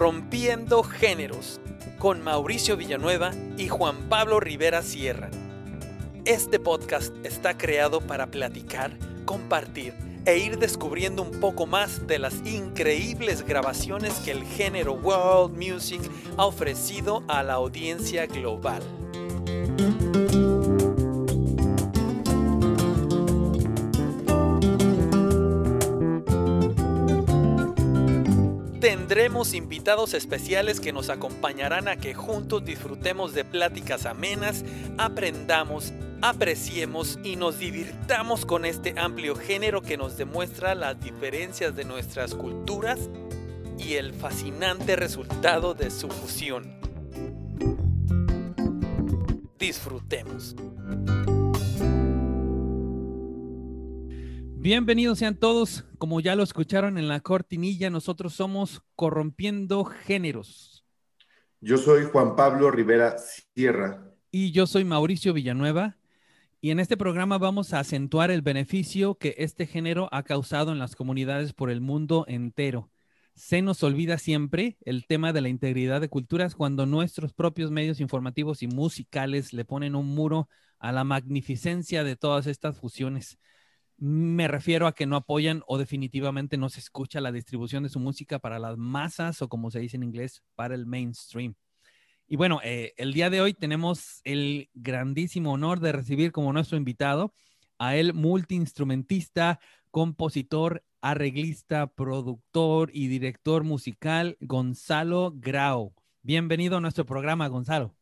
Corrompiendo Géneros con Mauricio Villanueva y Juan Pablo Rivera Sierra. Este podcast está creado para platicar, compartir e ir descubriendo un poco más de las increíbles grabaciones que el género World Music ha ofrecido a la audiencia global. Invitados especiales que nos acompañarán a que juntos disfrutemos de pláticas amenas, aprendamos, apreciemos y nos divirtamos con este amplio género que nos demuestra las diferencias de nuestras culturas y el fascinante resultado de su fusión. Disfrutemos. Bienvenidos sean todos. Como ya lo escucharon en la cortinilla, nosotros somos Corrompiendo Géneros. Yo soy Juan Pablo Rivera Sierra. Y yo soy Mauricio Villanueva. Y en este programa vamos a acentuar el beneficio que este género ha causado en las comunidades por el mundo entero. Se nos olvida siempre el tema de la integridad de culturas cuando nuestros propios medios informativos y musicales le ponen un muro a la magnificencia de todas estas fusiones me refiero a que no apoyan o definitivamente no se escucha la distribución de su música para las masas o como se dice en inglés, para el mainstream. Y bueno, eh, el día de hoy tenemos el grandísimo honor de recibir como nuestro invitado a el multiinstrumentista, compositor, arreglista, productor y director musical Gonzalo Grau. Bienvenido a nuestro programa, Gonzalo.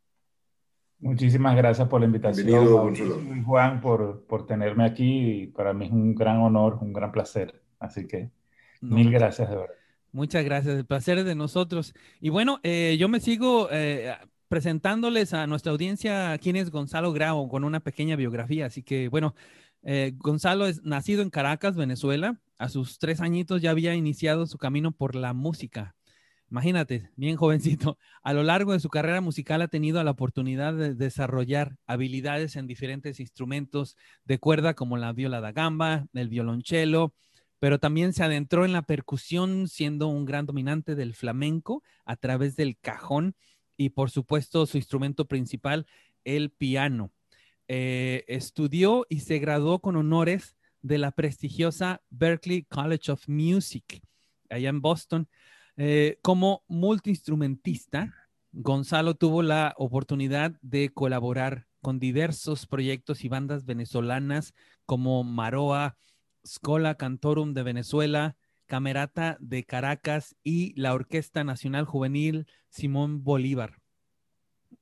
Muchísimas gracias por la invitación, Juan, por, por tenerme aquí. Para mí es un gran honor, un gran placer. Así que mil gracias de verdad. Muchas gracias, el placer es de nosotros. Y bueno, eh, yo me sigo eh, presentándoles a nuestra audiencia quién es Gonzalo Grau con una pequeña biografía. Así que bueno, eh, Gonzalo es nacido en Caracas, Venezuela. A sus tres añitos ya había iniciado su camino por la música. Imagínate, bien jovencito, a lo largo de su carrera musical ha tenido la oportunidad de desarrollar habilidades en diferentes instrumentos de cuerda como la viola da gamba, el violonchelo, pero también se adentró en la percusión siendo un gran dominante del flamenco a través del cajón y por supuesto su instrumento principal, el piano. Eh, estudió y se graduó con honores de la prestigiosa Berklee College of Music allá en Boston eh, como multiinstrumentista, Gonzalo tuvo la oportunidad de colaborar con diversos proyectos y bandas venezolanas como Maroa, Scola Cantorum de Venezuela, Camerata de Caracas y la Orquesta Nacional Juvenil Simón Bolívar.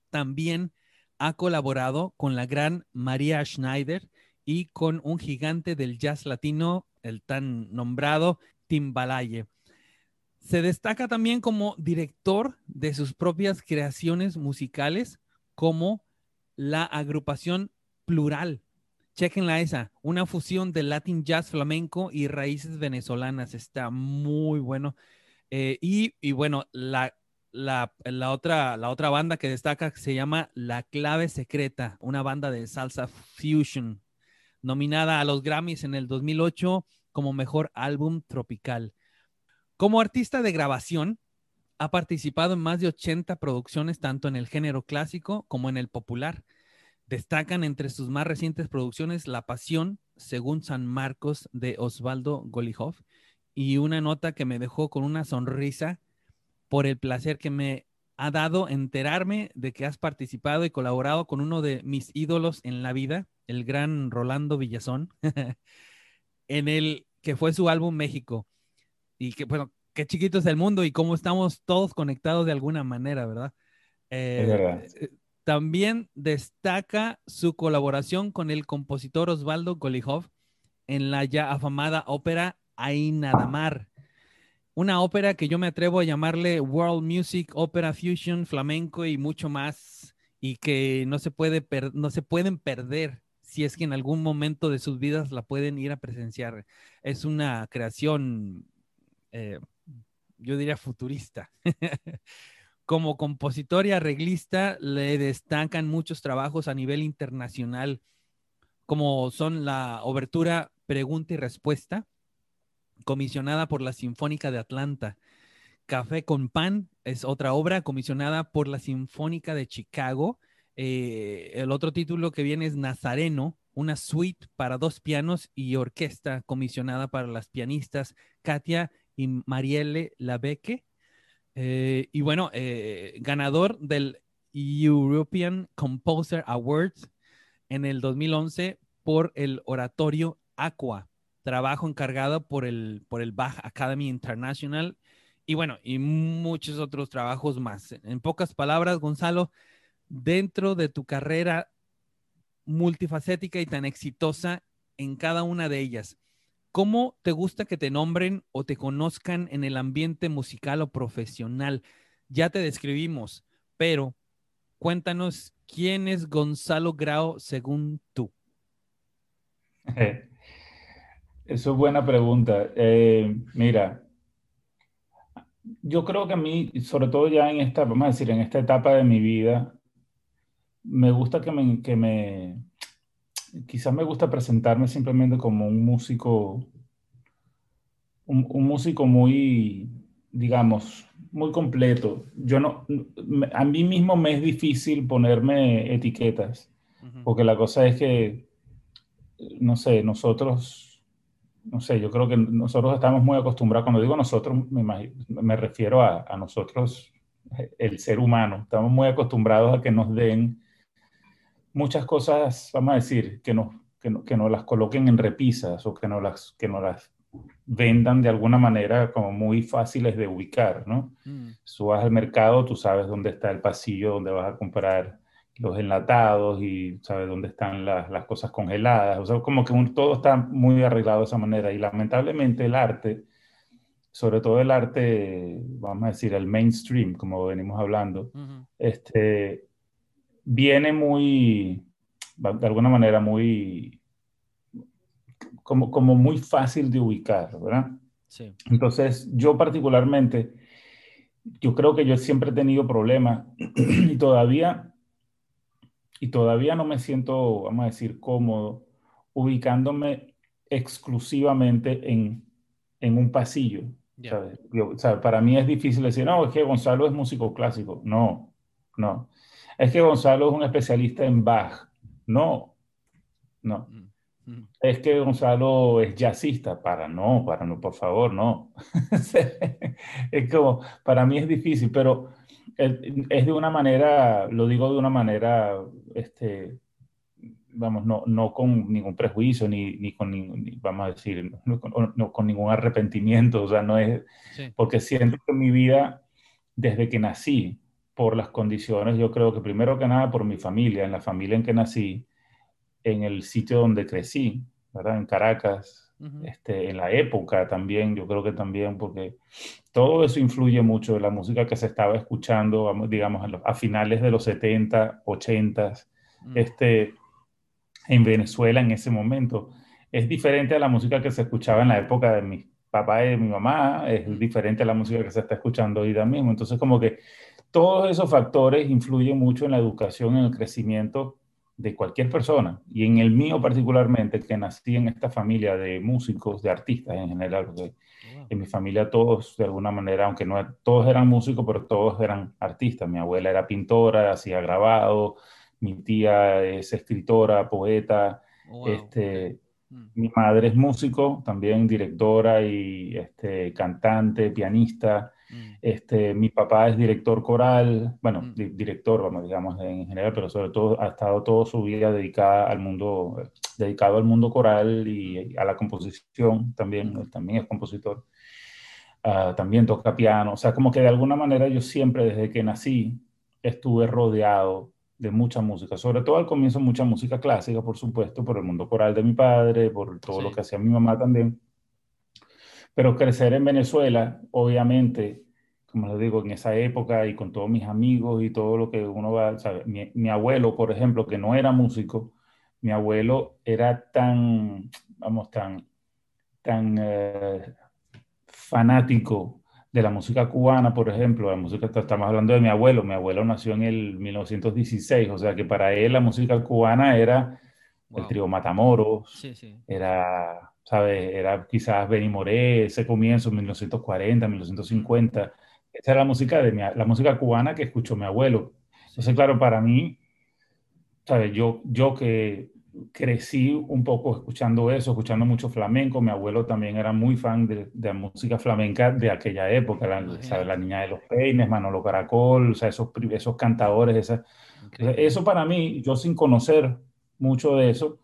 También ha colaborado con la gran María Schneider y con un gigante del jazz latino, el tan nombrado Timbalaye. Se destaca también como director de sus propias creaciones musicales, como la agrupación Plural. Chequenla esa, una fusión de Latin jazz flamenco y raíces venezolanas. Está muy bueno. Eh, y, bueno, la, la, otra, la otra banda que destaca se llama La Clave Secreta, una banda de salsa fusion, nominada a los Grammys en el 2008 como mejor álbum tropical. Como artista de grabación, ha participado en más de 80 producciones, tanto en el género clásico como en el popular. Destacan entre sus más recientes producciones La Pasión, según San Marcos, de Osvaldo Golijov, y una nota que me dejó con una sonrisa por el placer que me ha dado enterarme de que has participado y colaborado con uno de mis ídolos en la vida, el gran Rolando Villazón, en el que fue su álbum México y que, bueno, qué chiquito es el mundo y cómo estamos todos conectados de alguna manera, ¿verdad? Eh, eh, también destaca su colaboración con el compositor Osvaldo Golijov en la ya afamada ópera Ainadamar, una ópera que yo me atrevo a llamarle World Music, Opera Fusion, Flamenco y mucho más, y que no se, puede no se pueden perder si es que en algún momento de sus vidas la pueden ir a presenciar. Es una creación eh, yo diría futurista. Como compositor y arreglista le destacan muchos trabajos a nivel internacional, como son la obertura Pregunta y Respuesta, comisionada por la Sinfónica de Atlanta, Café con Pan es otra obra comisionada por la Sinfónica de Chicago. Eh, el otro título que viene es Nazareno, una suite para dos pianos y orquesta comisionada para las pianistas Katia y Marielle Labeque. Eh, y bueno, eh, ganador del European Composer Awards en el 2011 por el oratorio Aqua, trabajo encargado por el, por el Bach Academy International y bueno, y muchos otros trabajos más. En pocas palabras, Gonzalo, dentro de tu carrera multifacética y tan exitosa en cada una de ellas, ¿cómo te gusta que te nombren o te conozcan en el ambiente musical o profesional? Ya te describimos, pero cuéntanos quién es Gonzalo Grau según tú. Eso es buena pregunta. Eh, mira, yo creo que a mí, sobre todo ya en esta, vamos a decir, en esta etapa de mi vida, me gusta que me, que me quizás me gusta presentarme simplemente como un músico, un, un músico muy, digamos, muy completo. Yo no, a mí mismo me es difícil ponerme etiquetas, porque la cosa es que, no sé, nosotros no sé, yo creo que nosotros estamos muy acostumbrados, cuando digo nosotros, me, refiero a, nosotros, el ser humano, estamos muy acostumbrados a que nos den muchas cosas, vamos a decir, que nos, que, nos las coloquen en repisas o que nos las, que nos las vendan de alguna manera como muy fáciles de ubicar, ¿no? Mm. Vas al mercado, tú sabes dónde está el pasillo donde vas a comprar los enlatados y sabe dónde están las, las cosas congeladas. O sea, como que todo está muy arreglado de esa manera. Y lamentablemente el arte, sobre todo el arte, vamos a decir, el mainstream, como venimos hablando, este, viene muy, de alguna manera, muy, como, como muy fácil de ubicar, ¿verdad? Sí. Entonces, yo particularmente, yo creo que yo siempre he tenido problemas y todavía y todavía no me siento, vamos a decir, cómodo ubicándome exclusivamente en, en un pasillo. para mí es difícil decir, no, es que Gonzalo es músico clásico. No, no. Es que Gonzalo es un especialista en Bach. No, no. Mm, mm. Es que Gonzalo es jazzista. Para no, para no, por favor, no. es como, para mí es difícil, pero es de una manera, lo digo de una manera, este, vamos, no, no con ningún prejuicio, ni, ni con, vamos a decir, no, con ningún arrepentimiento, o sea, no es, porque siento que mi vida, desde que nací, por las condiciones, yo creo que primero que nada por mi familia, en la familia en que nací, en el sitio donde crecí, ¿verdad? En Caracas, este, en la época también, yo creo que también, porque todo eso influye mucho en la música que se estaba escuchando, digamos, a, finales de los 70, 80, mm. este, en Venezuela en ese momento. Es diferente a la música que se escuchaba en la época de mi papá y de mi mamá, es mm. diferente a la música que se está escuchando hoy mismo. Entonces, como que todos esos factores influyen mucho en la educación, en el crecimiento de cualquier persona, y en el mío particularmente, que nací en esta familia de músicos, de artistas en general, porque en mi familia todos, de alguna manera, aunque no todos eran músicos, pero todos eran artistas. Mi abuela era pintora, hacía grabado, mi tía es escritora, poeta, este, mm. mi madre es músico, también directora y este, cantante, pianista. Mm. Este, mi papá es director coral, bueno, mm. director, vamos, digamos, en general, pero sobre todo ha estado toda su vida dedicada al mundo, dedicado al mundo coral y a la composición también, mm. también es compositor. Ah, también toca piano, o sea, como que de alguna manera yo siempre desde que nací estuve rodeado de mucha música, sobre todo al comienzo mucha música clásica, por supuesto, por el mundo coral de mi padre, por todo lo que hacía mi mamá también. Pero crecer en Venezuela, obviamente, como les digo, en esa época y con todos mis amigos y todo lo que uno va, ¿sabe? Mi, abuelo, por ejemplo, que no era músico, mi abuelo era tan, vamos, tan, tan eh, fanático de la música cubana, por ejemplo, la música, estamos hablando de mi abuelo, mi abuelo nació en el 1916, o sea que para él la música cubana era el trío Matamoros, era ¿sabes? Era quizás Benny Moré, ese comienzo, 1940, 1950, esa era la música, de la música cubana que escuchó mi abuelo. Entonces, claro, para mí, ¿sabes? Yo, yo que crecí un poco escuchando eso, escuchando mucho flamenco. Mi abuelo también era muy fan de, de la música flamenca de aquella época, la, la Niña de los Peines, Manolo Caracol, o sea, esos, esos cantadores, esa, eso para mí, yo sin conocer mucho de eso,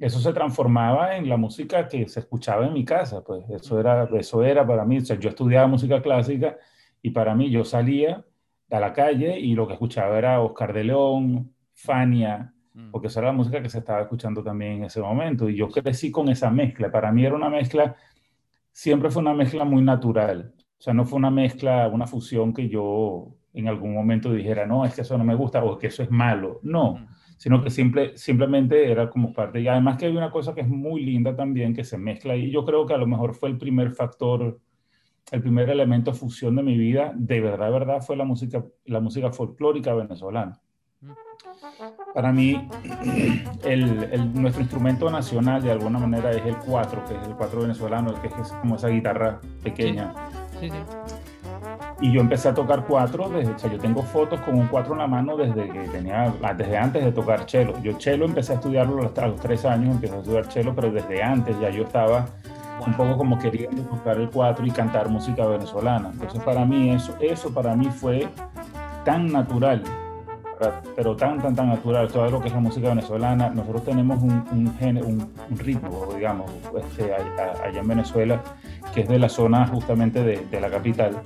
eso se transformaba en la música que se escuchaba en mi casa, pues eso era, eso era para mí, o sea, yo estudiaba música clásica y para mí yo salía a la calle y lo que escuchaba era Oscar de León, Fania, mm. porque esa era la música que se estaba escuchando también en ese momento. Y yo crecí con esa mezcla, para mí era una mezcla, siempre fue una mezcla muy natural, o sea, no fue una mezcla, una fusión que yo en algún momento dijera, no, es que eso no me gusta o que eso es malo. No, sino que simple, simplemente era como parte. Y además que hay una cosa que es muy linda también, que se mezcla y yo creo que a lo mejor fue el primer factor, el primer elemento fusión de mi vida, de verdad, de verdad, fue la música, la música folclórica venezolana. Para mí, el, nuestro instrumento nacional de alguna manera es el cuatro, que es el cuatro venezolano, que es como esa guitarra pequeña. Sí, sí, y yo empecé a tocar cuatro, desde, o sea, yo tengo fotos con un cuatro en la mano desde que tenía, desde antes de tocar cello. Yo cello empecé a estudiarlo a los tres años, empecé a estudiar cello, pero desde antes ya yo estaba un poco como queriendo tocar el cuatro y cantar música venezolana. Entonces para mí eso, eso para mí fue tan natural, pero tan, tan, tan natural, todo lo que es la música venezolana. Nosotros tenemos un, un, un, ritmo, digamos, este, allá, en Venezuela, que es de la zona justamente de, de la capital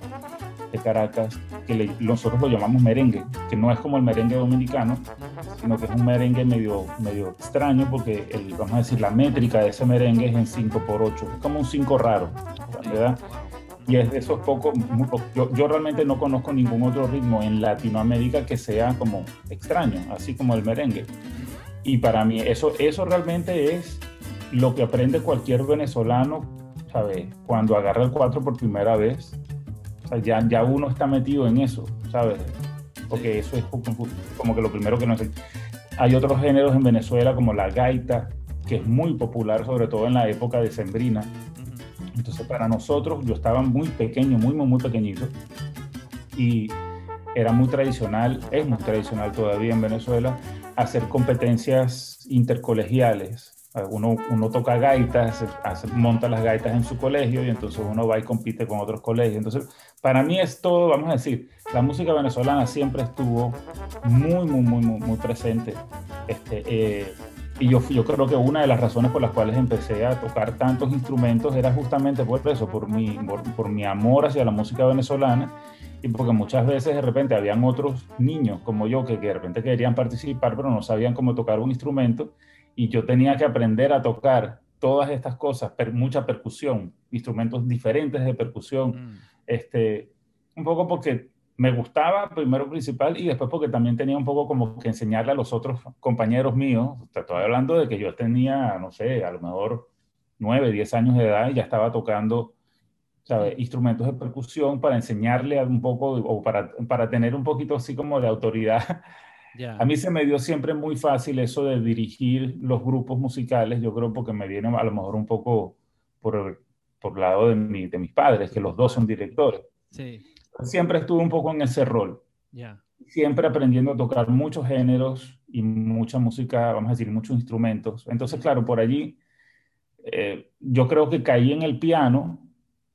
Caracas, que nosotros lo llamamos merengue, que no es como el merengue dominicano, sino que es un merengue medio, medio extraño porque, el, vamos a decir, la métrica de ese merengue es en 5 por 8 es como un 5 raro, ¿verdad? Y es de esos pocos, yo, yo, realmente no conozco ningún otro ritmo en Latinoamérica que sea como extraño, así como el merengue. Y para mí eso, eso realmente es lo que aprende cualquier venezolano, ¿sabes? Cuando agarra el 4 por primera vez, o sea, ya, ya uno está metido en eso, ¿sabes? Porque eso es como que lo primero que no sé. Hay otros géneros en Venezuela como la gaita, que es muy popular, sobre todo en la época de Sembrina. Entonces, para nosotros, yo estaba muy pequeño, muy, muy, muy pequeñito, y era muy tradicional, es muy tradicional todavía en Venezuela, hacer competencias intercolegiales uno, uno toca gaitas, monta las gaitas en su colegio y entonces uno va y compite con otros colegios. Entonces, para mí es todo, vamos a decir, la música venezolana siempre estuvo muy, muy, muy, muy, muy presente. Este, eh, y yo, yo creo que una de las razones por las cuales empecé a tocar tantos instrumentos era justamente por eso, por mi, por, por mi amor hacia la música venezolana y porque muchas veces de repente habían otros niños como yo que, que de repente querían participar pero no sabían cómo tocar un instrumento y yo tenía que aprender a tocar todas estas cosas, mucha percusión, instrumentos diferentes de percusión, mm. este, un poco porque me gustaba primero principal y después porque también tenía un poco como que enseñarle a los otros compañeros míos, estoy hablando de que yo tenía, no sé, a lo mejor 9, 10 años de edad y ya estaba tocando ¿sabe? instrumentos de percusión para enseñarle un poco o para, para tener un poquito así como de autoridad a mí se me dio siempre muy fácil eso de dirigir los grupos musicales, yo creo porque me viene a lo mejor un poco por, por lado de, mi, de mis padres, que los dos son directores. Sí. Siempre estuve un poco en ese rol. Siempre aprendiendo a tocar muchos géneros y mucha música, vamos a decir, muchos instrumentos. Entonces, claro, por allí eh, yo creo que caí en el piano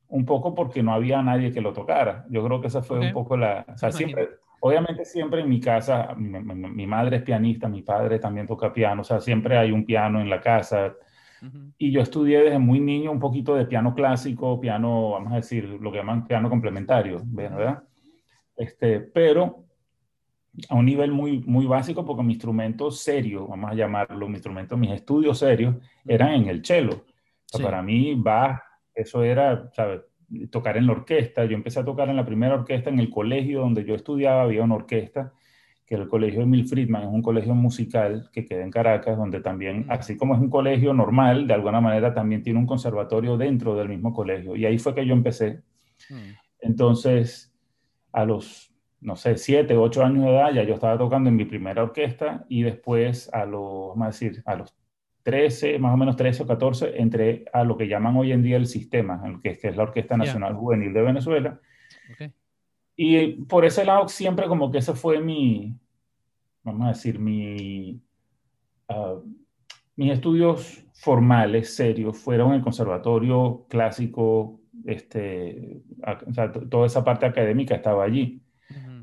un poco porque no había nadie que lo tocara. Yo creo que esa fue un poco la... O sea, siempre, Obviamente siempre en mi casa, mi, madre es pianista, mi padre también toca piano, o sea, siempre hay un piano en la casa. Y yo estudié desde muy niño un poquito de piano clásico, piano, vamos a decir, lo que llaman piano complementario, ¿verdad? Este, pero a un nivel muy, muy básico, porque mi instrumento serio, vamos a llamarlo, mi instrumento, mis estudios serios, eran en el cello. Para mí, va, eso era, ¿sabes? Tocar en la orquesta. Yo empecé a tocar en la primera orquesta en el colegio donde yo estudiaba, había una orquesta, que era el colegio Emil Friedman, es un colegio musical que queda en Caracas, donde también, mm. así como es un colegio normal, de alguna manera también tiene un conservatorio dentro del mismo colegio. Y ahí fue que yo empecé. Mm. Entonces, a los, no sé, siete, ocho años de edad, ya yo estaba tocando en mi primera orquesta y después a los, vamos a decir, a los 13, más o menos 13 o 14, entré a lo que llaman hoy en día el sistema, que, es la Orquesta Nacional Juvenil de Venezuela. y por ese lado siempre como que ese fue mi, vamos a decir, mi, uh, mis estudios formales, serios, fueron el conservatorio clásico, este, o sea, toda esa parte académica estaba allí.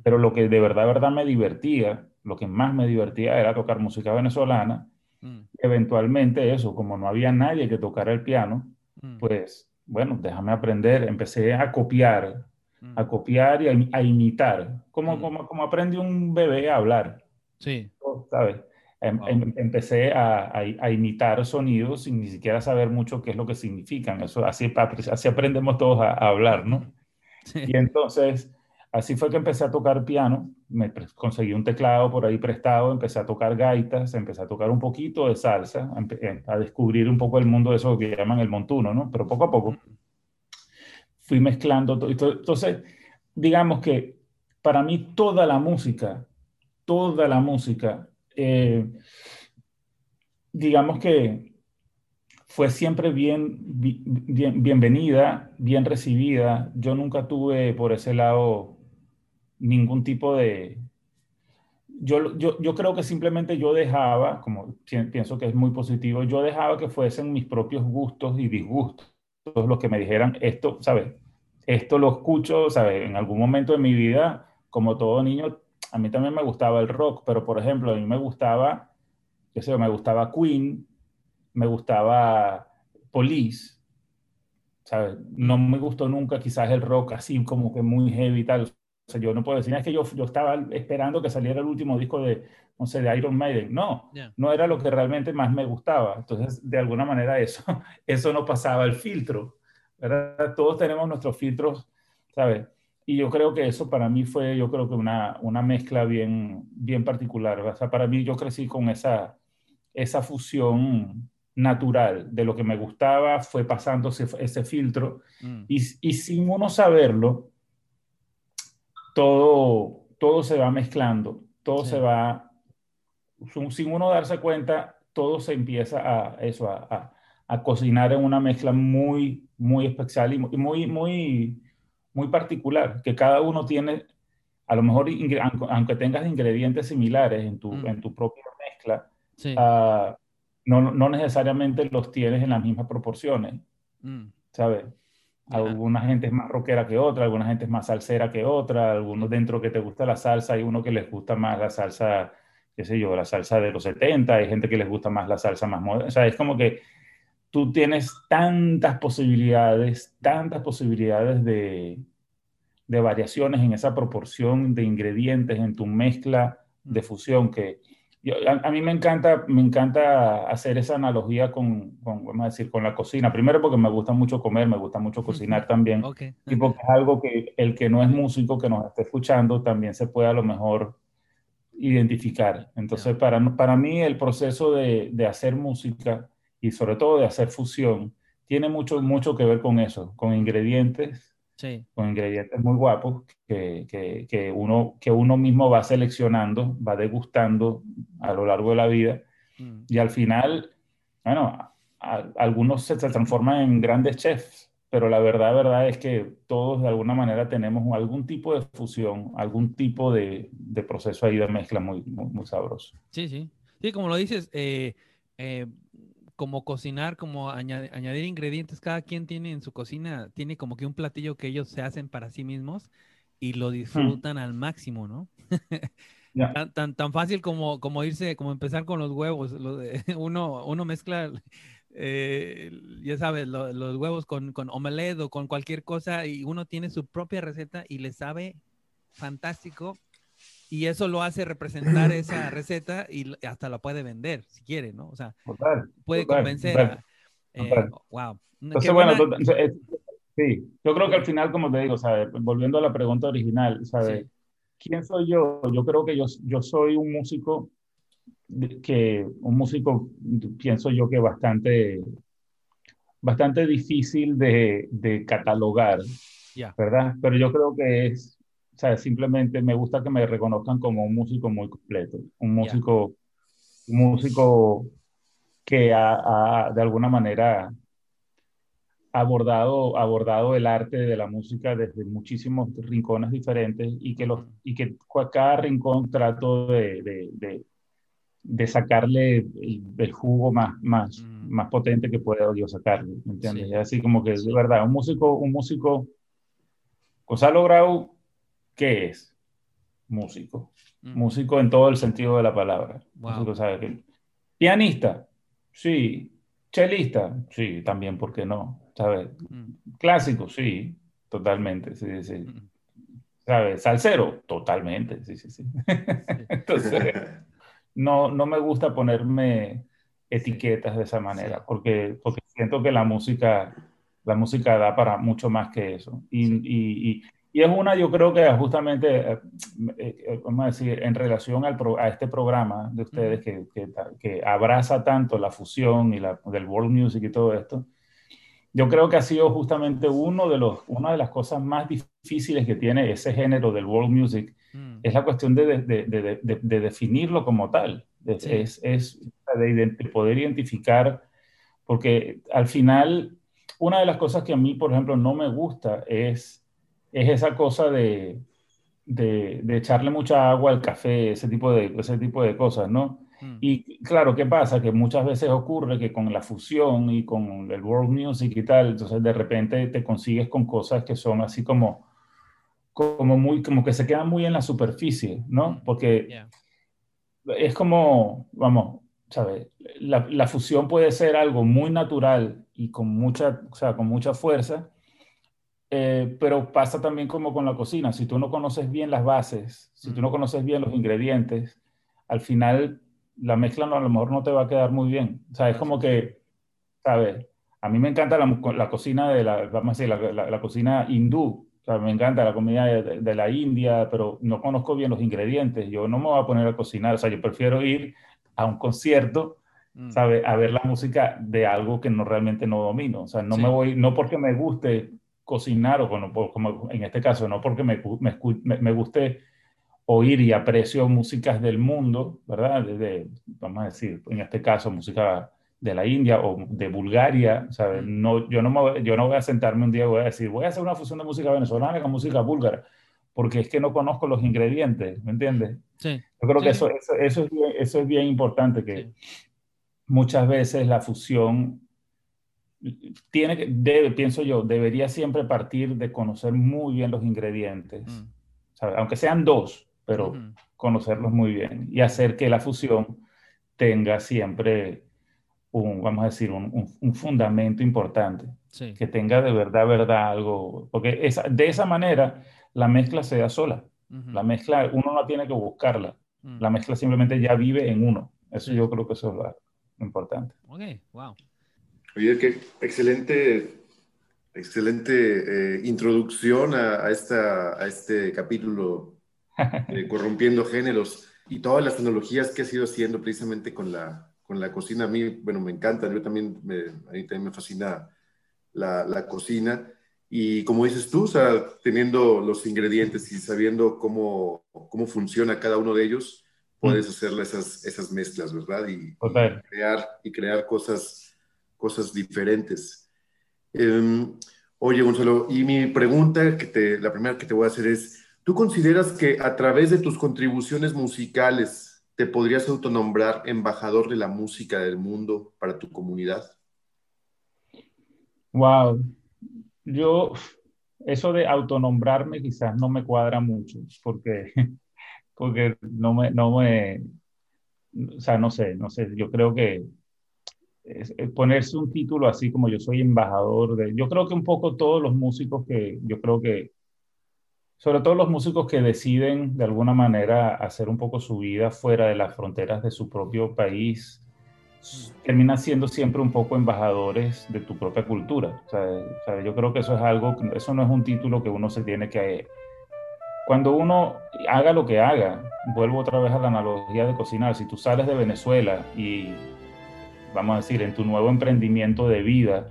Pero lo que de verdad, verdad me divertía, lo que más me divertía era tocar música venezolana. Mm. Eventualmente eso, como no había nadie que tocara el piano, mm. pues bueno, déjame aprender. Empecé a copiar, a mm. copiar y a, imitar, como, como, como aprende un bebé a hablar. Sí. ¿Sabes? Em, em, empecé a, a, imitar sonidos sin ni siquiera saber mucho qué es lo que significan. Eso, así, así aprendemos todos a, hablar, ¿no? Y entonces, así fue que empecé a tocar piano. Me conseguí un teclado por ahí prestado, empecé a tocar gaitas, empecé a tocar un poquito de salsa, a, eh, a descubrir un poco el mundo de eso que llaman el montuno, ¿no? Pero poco a poco fui mezclando todo. Entonces, digamos que para mí toda la música, toda la música eh, digamos que fue siempre bien, bien, bienvenida, bien recibida. Yo nunca tuve por ese lado ningún tipo de... Yo, yo, yo creo que simplemente yo dejaba, como pienso que es muy positivo, yo dejaba que fuesen mis propios gustos y disgustos los que me dijeran esto, ¿sabes? Esto lo escucho, ¿sabes? En algún momento de mi vida, como todo niño, a mí también me gustaba el rock, pero por ejemplo, a mí me gustaba, qué sé me gustaba Queen, me gustaba Police, ¿sabes? No me gustó nunca quizás el rock así como que muy heavy y tal. O sea, yo no puedo decir, es que yo, yo estaba esperando que saliera el último disco de, no sé, de Iron Maiden. No, no era lo que realmente más me gustaba. Entonces, de alguna manera eso, eso no pasaba el filtro. ¿verdad? Todos tenemos nuestros filtros, ¿sabes? Y yo creo que eso para mí fue, yo creo que una, una mezcla bien, bien particular. O sea, para mí yo crecí con esa, esa fusión natural de lo que me gustaba, fue pasando ese, filtro. Mm. Y, y, sin uno saberlo, todo, todo se va mezclando, todo se va, sin uno darse cuenta, todo se empieza a eso, a, a, cocinar en una mezcla muy, muy especial y muy, muy muy particular, que cada uno tiene, a lo mejor, aunque tengas ingredientes similares en tu, mm. en tu propia mezcla, ah, no, no, necesariamente los tienes en las mismas proporciones, mm. ¿sabes? Alguna gente es más rockera que otra, alguna gente es más salsera que otra, algunos dentro que te gusta la salsa, hay uno que les gusta más la salsa, qué sé yo, la salsa de los 70, hay gente que les gusta más la salsa más moderna, o sea, es como que tú tienes tantas posibilidades, tantas posibilidades de, de variaciones en esa proporción de ingredientes en tu mezcla de fusión que a, mí me encanta, me encanta hacer esa analogía con, con, vamos a decir, con la cocina. Primero porque me gusta mucho comer, me gusta mucho cocinar también. Y porque es algo que el que no es músico, que nos esté escuchando, también se puede a lo mejor identificar. Entonces, para, para mí el proceso de, de hacer música y sobre todo de hacer fusión, tiene mucho, mucho que ver con eso, con ingredientes, con ingredientes muy guapos que, que, que, uno, que uno mismo va seleccionando, va degustando a lo largo de la vida. Mm. Y al final, bueno, algunos se, transforman en grandes chefs, pero la verdad, verdad es que todos de alguna manera tenemos algún tipo de fusión, algún tipo de, de proceso ahí de mezcla muy, muy, sabroso. Sí, sí. Sí, como lo dices, eh, eh, como cocinar, como añadir, ingredientes, cada quien tiene en su cocina, tiene como que un platillo que ellos se hacen para sí mismos y lo disfrutan al máximo, ¿no? tan, tan, fácil como, como irse, como empezar con los huevos. uno, uno mezcla, eh, ya sabes, los huevos con, con omelette o con cualquier cosa y uno tiene su propia receta y le sabe fantástico y eso lo hace representar esa receta y hasta la puede vender si quiere, ¿no? O sea, puede convencer a... Eh, wow. Entonces, bueno, sí, yo creo que al final, como te digo, ¿sabes? Volviendo a la pregunta original, ¿sabes? ¿Quién soy yo? Yo creo que yo, yo soy un músico que, un músico, pienso yo que bastante, bastante difícil de, de catalogar, ¿verdad? Pero yo creo que es o sea, simplemente me gusta que me reconozcan como un músico muy completo, un músico, músico que ha, de alguna manera abordado, abordado el arte de la música desde muchísimos rincones diferentes y que, los, y que cada rincón trato de, de, de, sacarle el, jugo más, más, mm. más potente que pueda yo sacarle, ¿me entiendes? Así como que es verdad, un músico, un músico, Gonzalo Grau, ¿qué es? Músico. Mm. Músico en todo el sentido de la palabra. Pianista, sí. Chelista, sí, también, ¿por qué no? ¿sabes? Mm. Clásico, sí, totalmente, sí, sí. Mm. ¿Sabes? Salsero, totalmente, sí, sí, sí. Entonces, no, no me gusta ponerme etiquetas de esa manera, porque, porque siento que la música, la música da para mucho más que eso. Y, y, y, es una, yo creo que justamente, eh, eh, vamos a decir, en relación al a este programa de ustedes que, que, que, abraza tanto la fusión y la, del world music y todo esto, yo creo que ha sido justamente uno de los, una de las cosas más difíciles que tiene ese género del world music, mm. es la cuestión de, de, de, de definirlo como tal, es, es, de, poder identificar, porque al final, una de las cosas que a mí, por ejemplo, no me gusta es, es esa cosa de, de, echarle mucha agua al café, ese tipo de, ese tipo de cosas, ¿no? Mm. Y claro, ¿qué pasa? Que muchas veces ocurre que con la fusión y con el world music y tal, entonces de repente te consigues con cosas que son así como, como muy, como que se quedan muy en la superficie, ¿no? Mm. Porque es como, vamos, ¿sabes? La, la, fusión puede ser algo muy natural y con mucha, o sea, con mucha fuerza, eh, pero pasa también como con la cocina. Si tú no conoces bien las bases, si tú no conoces bien los ingredientes, al final la mezcla no, a lo mejor no te va a quedar muy bien. O sea, es como que, ¿sabes? A mí me encanta la, la cocina de la, vamos a decir, la, la, cocina hindú. O sea, me encanta la comida de, de, la India, pero no conozco bien los ingredientes. Yo no me voy a poner a cocinar. O sea, yo prefiero ir a un concierto, mm. ¿sabes? A ver la música de algo que no realmente no domino. O sea, no me voy, no porque me guste cocinar o bueno, como en este caso, no porque me, me, me guste oír y aprecio músicas del mundo, ¿verdad? Vamos a decir, en este caso, música de la India o de Bulgaria, ¿sabes? No, yo, no me, yo no voy a sentarme un día y voy a decir, voy a hacer una fusión de música venezolana con música búlgara, porque es que no conozco los ingredientes, ¿me entiendes? Sí. Yo creo que eso, eso, eso, es bien, eso es bien importante, que muchas veces la fusión tiene que, debe, pienso yo, debería siempre partir de conocer muy bien los ingredientes, mm. ¿sabes? Aunque sean dos, pero conocerlos muy bien y hacer que la fusión tenga siempre un, vamos a decir, un, un, fundamento importante, que tenga de verdad, verdad algo, porque esa, de esa manera la mezcla se da sola, la mezcla uno no tiene que buscarla, mm. la mezcla simplemente ya vive en uno, eso yo creo que eso es lo importante. Ok, wow. Oye, qué excelente excelente eh, introducción a, a, esta, a este capítulo eh, corrompiendo géneros y todas las tecnologías que ha ido haciendo precisamente con la, con la cocina. A mí, bueno, me encanta, yo también me, a mí también me fascina la, la cocina. Y como dices tú, o sea, teniendo los ingredientes y sabiendo cómo, cómo funciona cada uno de ellos, puedes mm. hacer esas, esas mezclas, ¿verdad? Y, crear, y crear cosas, cosas diferentes. Em, oye, Gonzalo, y mi pregunta, que te, la primera que te voy a hacer es, ¿Tú consideras que a través de tus contribuciones musicales te podrías autonombrar embajador de la música del mundo para tu comunidad? Wow. Yo, eso de autonombrarme quizás no me cuadra mucho, porque, porque no me, no me, o sea, no sé, no sé, yo creo que ponerse un título así como yo soy embajador de, yo creo que un poco todos los músicos que, yo creo que sobre todo los músicos que deciden de alguna manera hacer un poco su vida fuera de las fronteras de su propio país, terminan siendo siempre un poco embajadores de tu propia cultura. O sea, yo creo que eso es algo, eso no es un título que uno se tiene que... Cuando uno haga lo que haga, vuelvo otra vez a la analogía de cocinar, si tú sales de Venezuela y, vamos a decir, en tu nuevo emprendimiento de vida,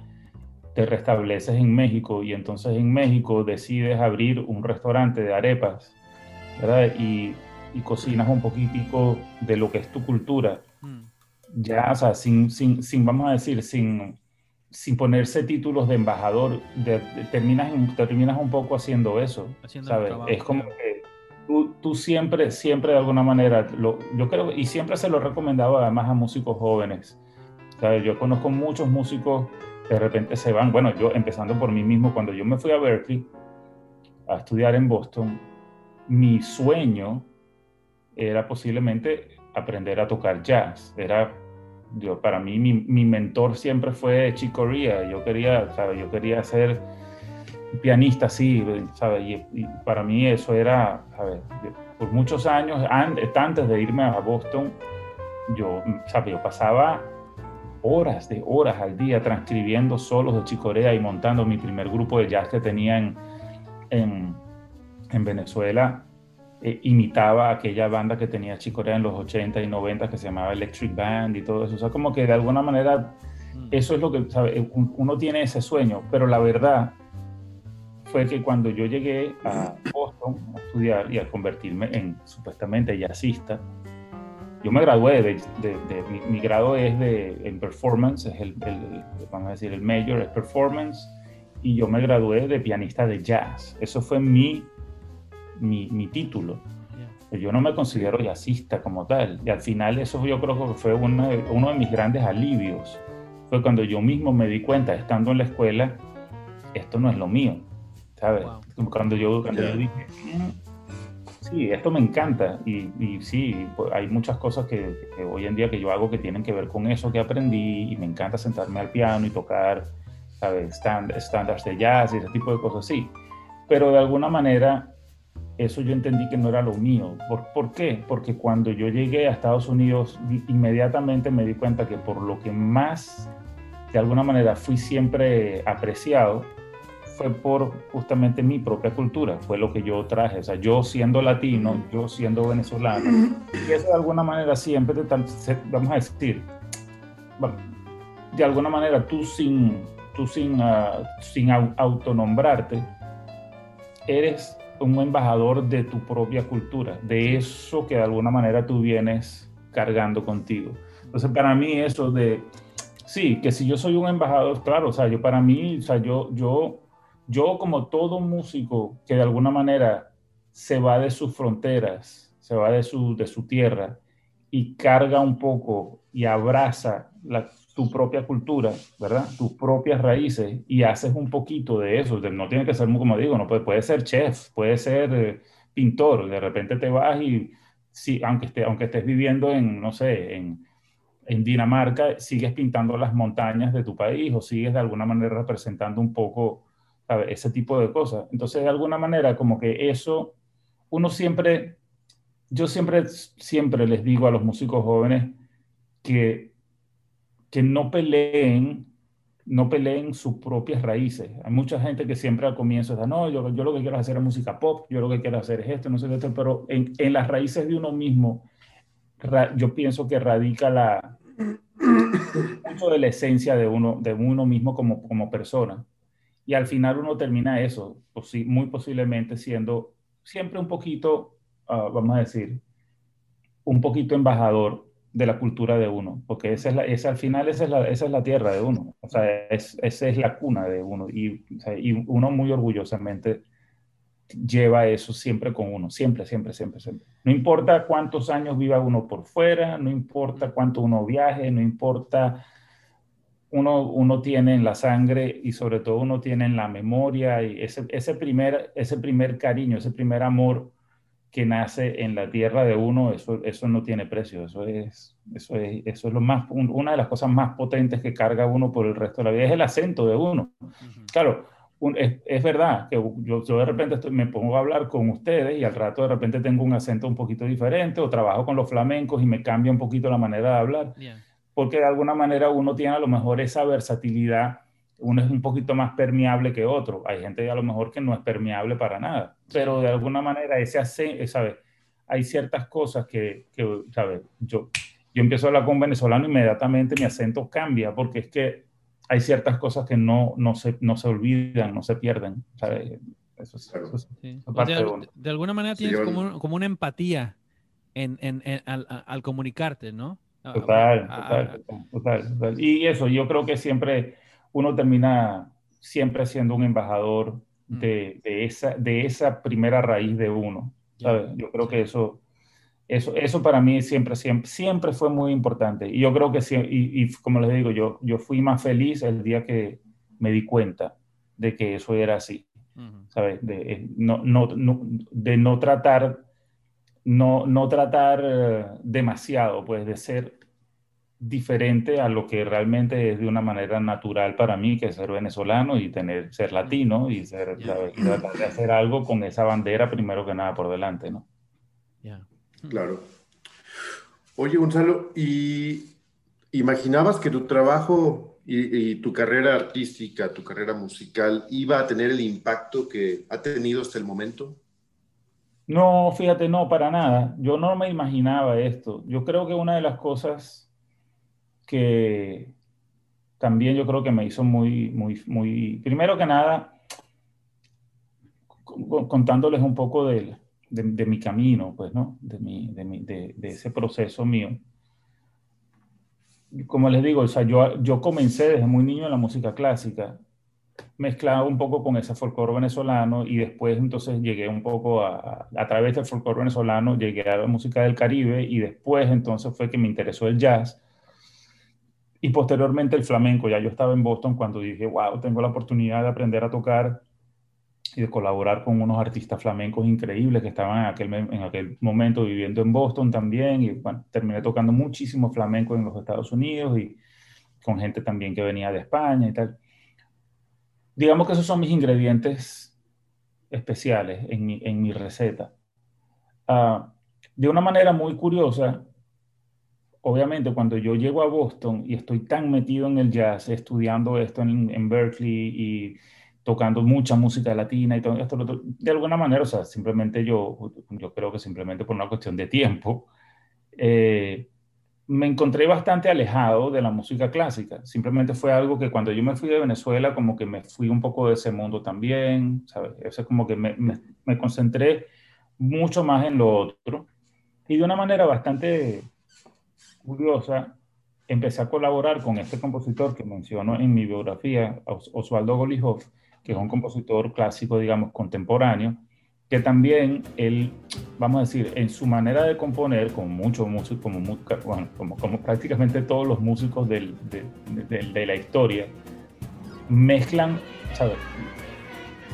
te restableces en México y entonces en México decides abrir un restaurante de arepas, ¿verdad? Y, y cocinas un poquitico de lo que es tu cultura. Mm. Ya, o sea, sin, sin, sin, vamos a decir, sin, sin ponerse títulos de embajador, terminas, terminas un poco haciendo eso, ¿sabes? es como que tú, tú, siempre, siempre de alguna manera, lo, yo creo, y siempre se lo he recomendado además a músicos jóvenes, Yo conozco muchos músicos que de repente se van, bueno, yo empezando por mí mismo, cuando yo me fui a Berkeley a estudiar en Boston, mi sueño era posiblemente aprender a tocar jazz, era yo, para mí, mi, mi, mentor siempre fue Chick Corea. Yo quería, ¿sabes? Yo quería ser pianista, sí, ¿sabes? Y, para mí eso era, ¿sabes? Por muchos años, antes de irme a Boston, yo, ¿sabes? Yo pasaba horas de horas al día transcribiendo solos de Chick Corea y montando mi primer grupo de jazz que tenía en, en, en Venezuela eh, imitaba aquella banda que tenía Chicorea en los 80 y 90 que se llamaba Electric Band y todo eso. O sea, como que de alguna manera mm. eso es lo que ¿sabe? uno tiene ese sueño, pero la verdad fue que cuando yo llegué a Boston a estudiar y a convertirme en supuestamente jazzista, yo me gradué de, de, mi, grado es de en performance, es el, el, vamos a decir el major es performance y yo me gradué de pianista de jazz. Eso fue mi mi, mi título. Yo no me considero jazzista como tal. Y al final eso yo creo que fue uno de, uno de mis grandes alivios. Fue cuando yo mismo me di cuenta, estando en la escuela, esto no es lo mío. ¿Sabes? Cuando, yo, cuando yo dije, mm, sí, esto me encanta. Y, y sí, pues, hay muchas cosas que, hoy en día que yo hago que tienen que ver con eso que aprendí. Y me encanta sentarme al piano y tocar, ¿sabes? Estándares de jazz y ese tipo de cosas, sí. Pero de alguna manera eso yo entendí que no era lo mío. ¿Por, ¿Por, qué? Porque cuando yo llegué a Estados Unidos, inmediatamente me di cuenta que por lo que más, de alguna manera, fui siempre apreciado, fue por justamente mi propia cultura, fue lo que yo traje. O sea, yo siendo latino, yo siendo venezolano, y eso de alguna manera siempre, vamos a decir, de alguna manera tú sin, tú sin, uh, sin autonombrarte, eres un embajador de tu propia cultura, de eso que de alguna manera tú vienes cargando contigo. Entonces, para mí eso de, sí, que si yo soy un embajador, claro, o sea, yo para mí, o sea, yo, yo, yo como todo músico que de alguna manera se va de sus fronteras, se va de su, de su tierra y carga un poco y abraza la, tu propia cultura, ¿verdad? Tus propias raíces y haces un poquito de eso. No tiene que ser, como digo, no puede, puede ser chef, puede ser eh, pintor. De repente te vas y, sí, aunque, esté, aunque estés viviendo en, no sé, en, en Dinamarca, sigues pintando las montañas de tu país o sigues de alguna manera representando un poco ese tipo de cosas. Entonces, de alguna manera, como que eso, uno siempre, yo siempre, siempre les digo a los músicos jóvenes que que no peleen, no peleen sus propias raíces. Hay mucha gente que siempre al comienzo dice, no, yo, yo lo que quiero hacer es música pop, yo lo que quiero hacer es esto, no sé qué, pero en, en las raíces de uno mismo, yo pienso que radica la, mucho de la esencia de uno, de uno mismo como, como persona. Y al final uno termina eso, muy posiblemente siendo siempre un poquito, ah, vamos a decir, un poquito embajador de la cultura de uno, porque esa es la, esa, al final esa es, la, esa es la tierra de uno, o sea, es, esa es la cuna de uno, y, y, uno muy orgullosamente lleva eso siempre con uno, siempre, siempre, siempre, siempre. No importa cuántos años viva uno por fuera, no importa cuánto uno viaje, no importa, uno, uno tiene en la sangre y sobre todo uno tiene en la memoria y ese, ese, primer, ese primer cariño, ese primer amor que nace en la tierra de uno, eso, eso no tiene precio, eso es, eso es, eso es lo más, una de las cosas más potentes que carga uno por el resto de la vida, es el acento de uno. Claro, es, es, verdad que yo, yo de repente me pongo a hablar con ustedes y al rato de repente tengo un acento un poquito diferente o trabajo con los flamencos y me cambia un poquito la manera de hablar, porque de alguna manera uno tiene a lo mejor esa versatilidad uno es un poquito más permeable que otro. Hay gente a lo mejor que no es permeable para nada, pero de alguna manera ese hace, ¿sabes? Hay ciertas cosas que, que ¿sabes? Yo, yo empiezo a hablar con venezolano inmediatamente mi acento cambia porque es que hay ciertas cosas que no, no, se, no se olvidan, no se pierden, ¿sabes? Eso es, de, alguna manera tienes como, como, una empatía en, en, al, al, comunicarte, ¿no? Total, total, total, total, Y eso, yo creo que siempre uno termina siempre siendo un embajador mm. de, esa, de esa primera raíz de uno. Yo creo que eso, eso, eso para mí siempre, siempre, siempre fue muy importante. Y yo creo que, y, y como les digo, yo, yo fui más feliz el día que me di cuenta de que eso era así. ¿Sabes? De eh, no, no, de no tratar, no, no tratar eh, demasiado, pues de ser diferente a lo que realmente es de una manera natural para mí, que es ser venezolano y tener, ser latino y, ser, tratar de hacer algo con esa bandera primero que nada por delante, ¿no? Claro. Oye, Gonzalo, ¿y imaginabas que tu trabajo y, tu carrera artística, tu carrera musical, iba a tener el impacto que ha tenido hasta el momento? No, fíjate, no, para nada. Yo no me imaginaba esto. Yo creo que una de las cosas que también yo creo que me hizo muy, muy, muy, primero que nada, contándoles un poco de, de, mi camino, pues, ¿no? De, mi, de, mi, de, ese proceso mío como les digo, o sea, yo, yo comencé desde muy niño en la música clásica, mezclado un poco con ese folclore venezolano y después entonces llegué un poco a, a, través del folclore venezolano, llegué a la música del Caribe y después entonces fue que me interesó el jazz y posteriormente el flamenco. Ya yo estaba en Boston cuando dije, wow, tengo la oportunidad de aprender a tocar y de colaborar con unos artistas flamencos increíbles que estaban en aquel, en aquel momento viviendo en Boston también. Y bueno, terminé tocando muchísimo flamenco en los Estados Unidos y con gente también que venía de España y tal. Digamos que esos son mis ingredientes especiales en mi, en mi receta. Uh, de una manera muy curiosa, obviamente cuando yo llego a Boston y estoy tan metido en el jazz, estudiando esto en, en Berkeley y tocando mucha música latina y todo esto, de alguna manera, o sea, simplemente yo, yo creo que simplemente por una cuestión de tiempo, eh, me encontré bastante alejado de la música clásica. Simplemente fue algo que cuando yo me fui de Venezuela, como que me fui un poco de ese mundo también, ¿sabes? Eso es como que me, me, concentré mucho más en lo otro. Y de una manera bastante curiosa, empecé a colaborar con este compositor que menciono en mi biografía, Osvaldo Golijov, que es un compositor clásico, digamos, contemporáneo, que también él, vamos a decir, en su manera de componer, como muchos músicos, como, bueno, como, como, prácticamente todos los músicos del, de, de, la historia, mezclan, ¿sabes?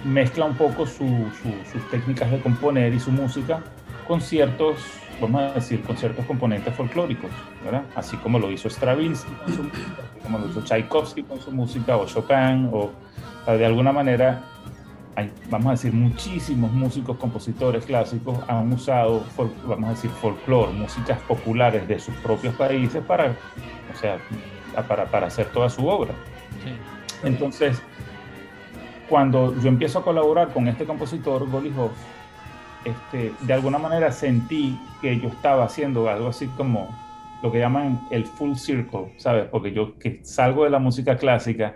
Mezcla un poco su, sus técnicas de componer y su música con ciertos, vamos a decir, con ciertos componentes folclóricos, ¿verdad? Así como lo hizo Stravinsky con su música, como lo hizo Tchaikovsky con su música, o Chopin, o de alguna manera, hay, vamos a decir, muchísimos músicos, compositores clásicos han usado, vamos a decir, folclore, músicas populares de sus propios países para, o sea, para, para hacer toda su obra. Entonces, cuando yo empiezo a colaborar con este compositor, Golihov, este, de alguna manera sentí que yo estaba haciendo algo así como lo que llaman el full circle, ¿sabes? Porque yo que salgo de la música clásica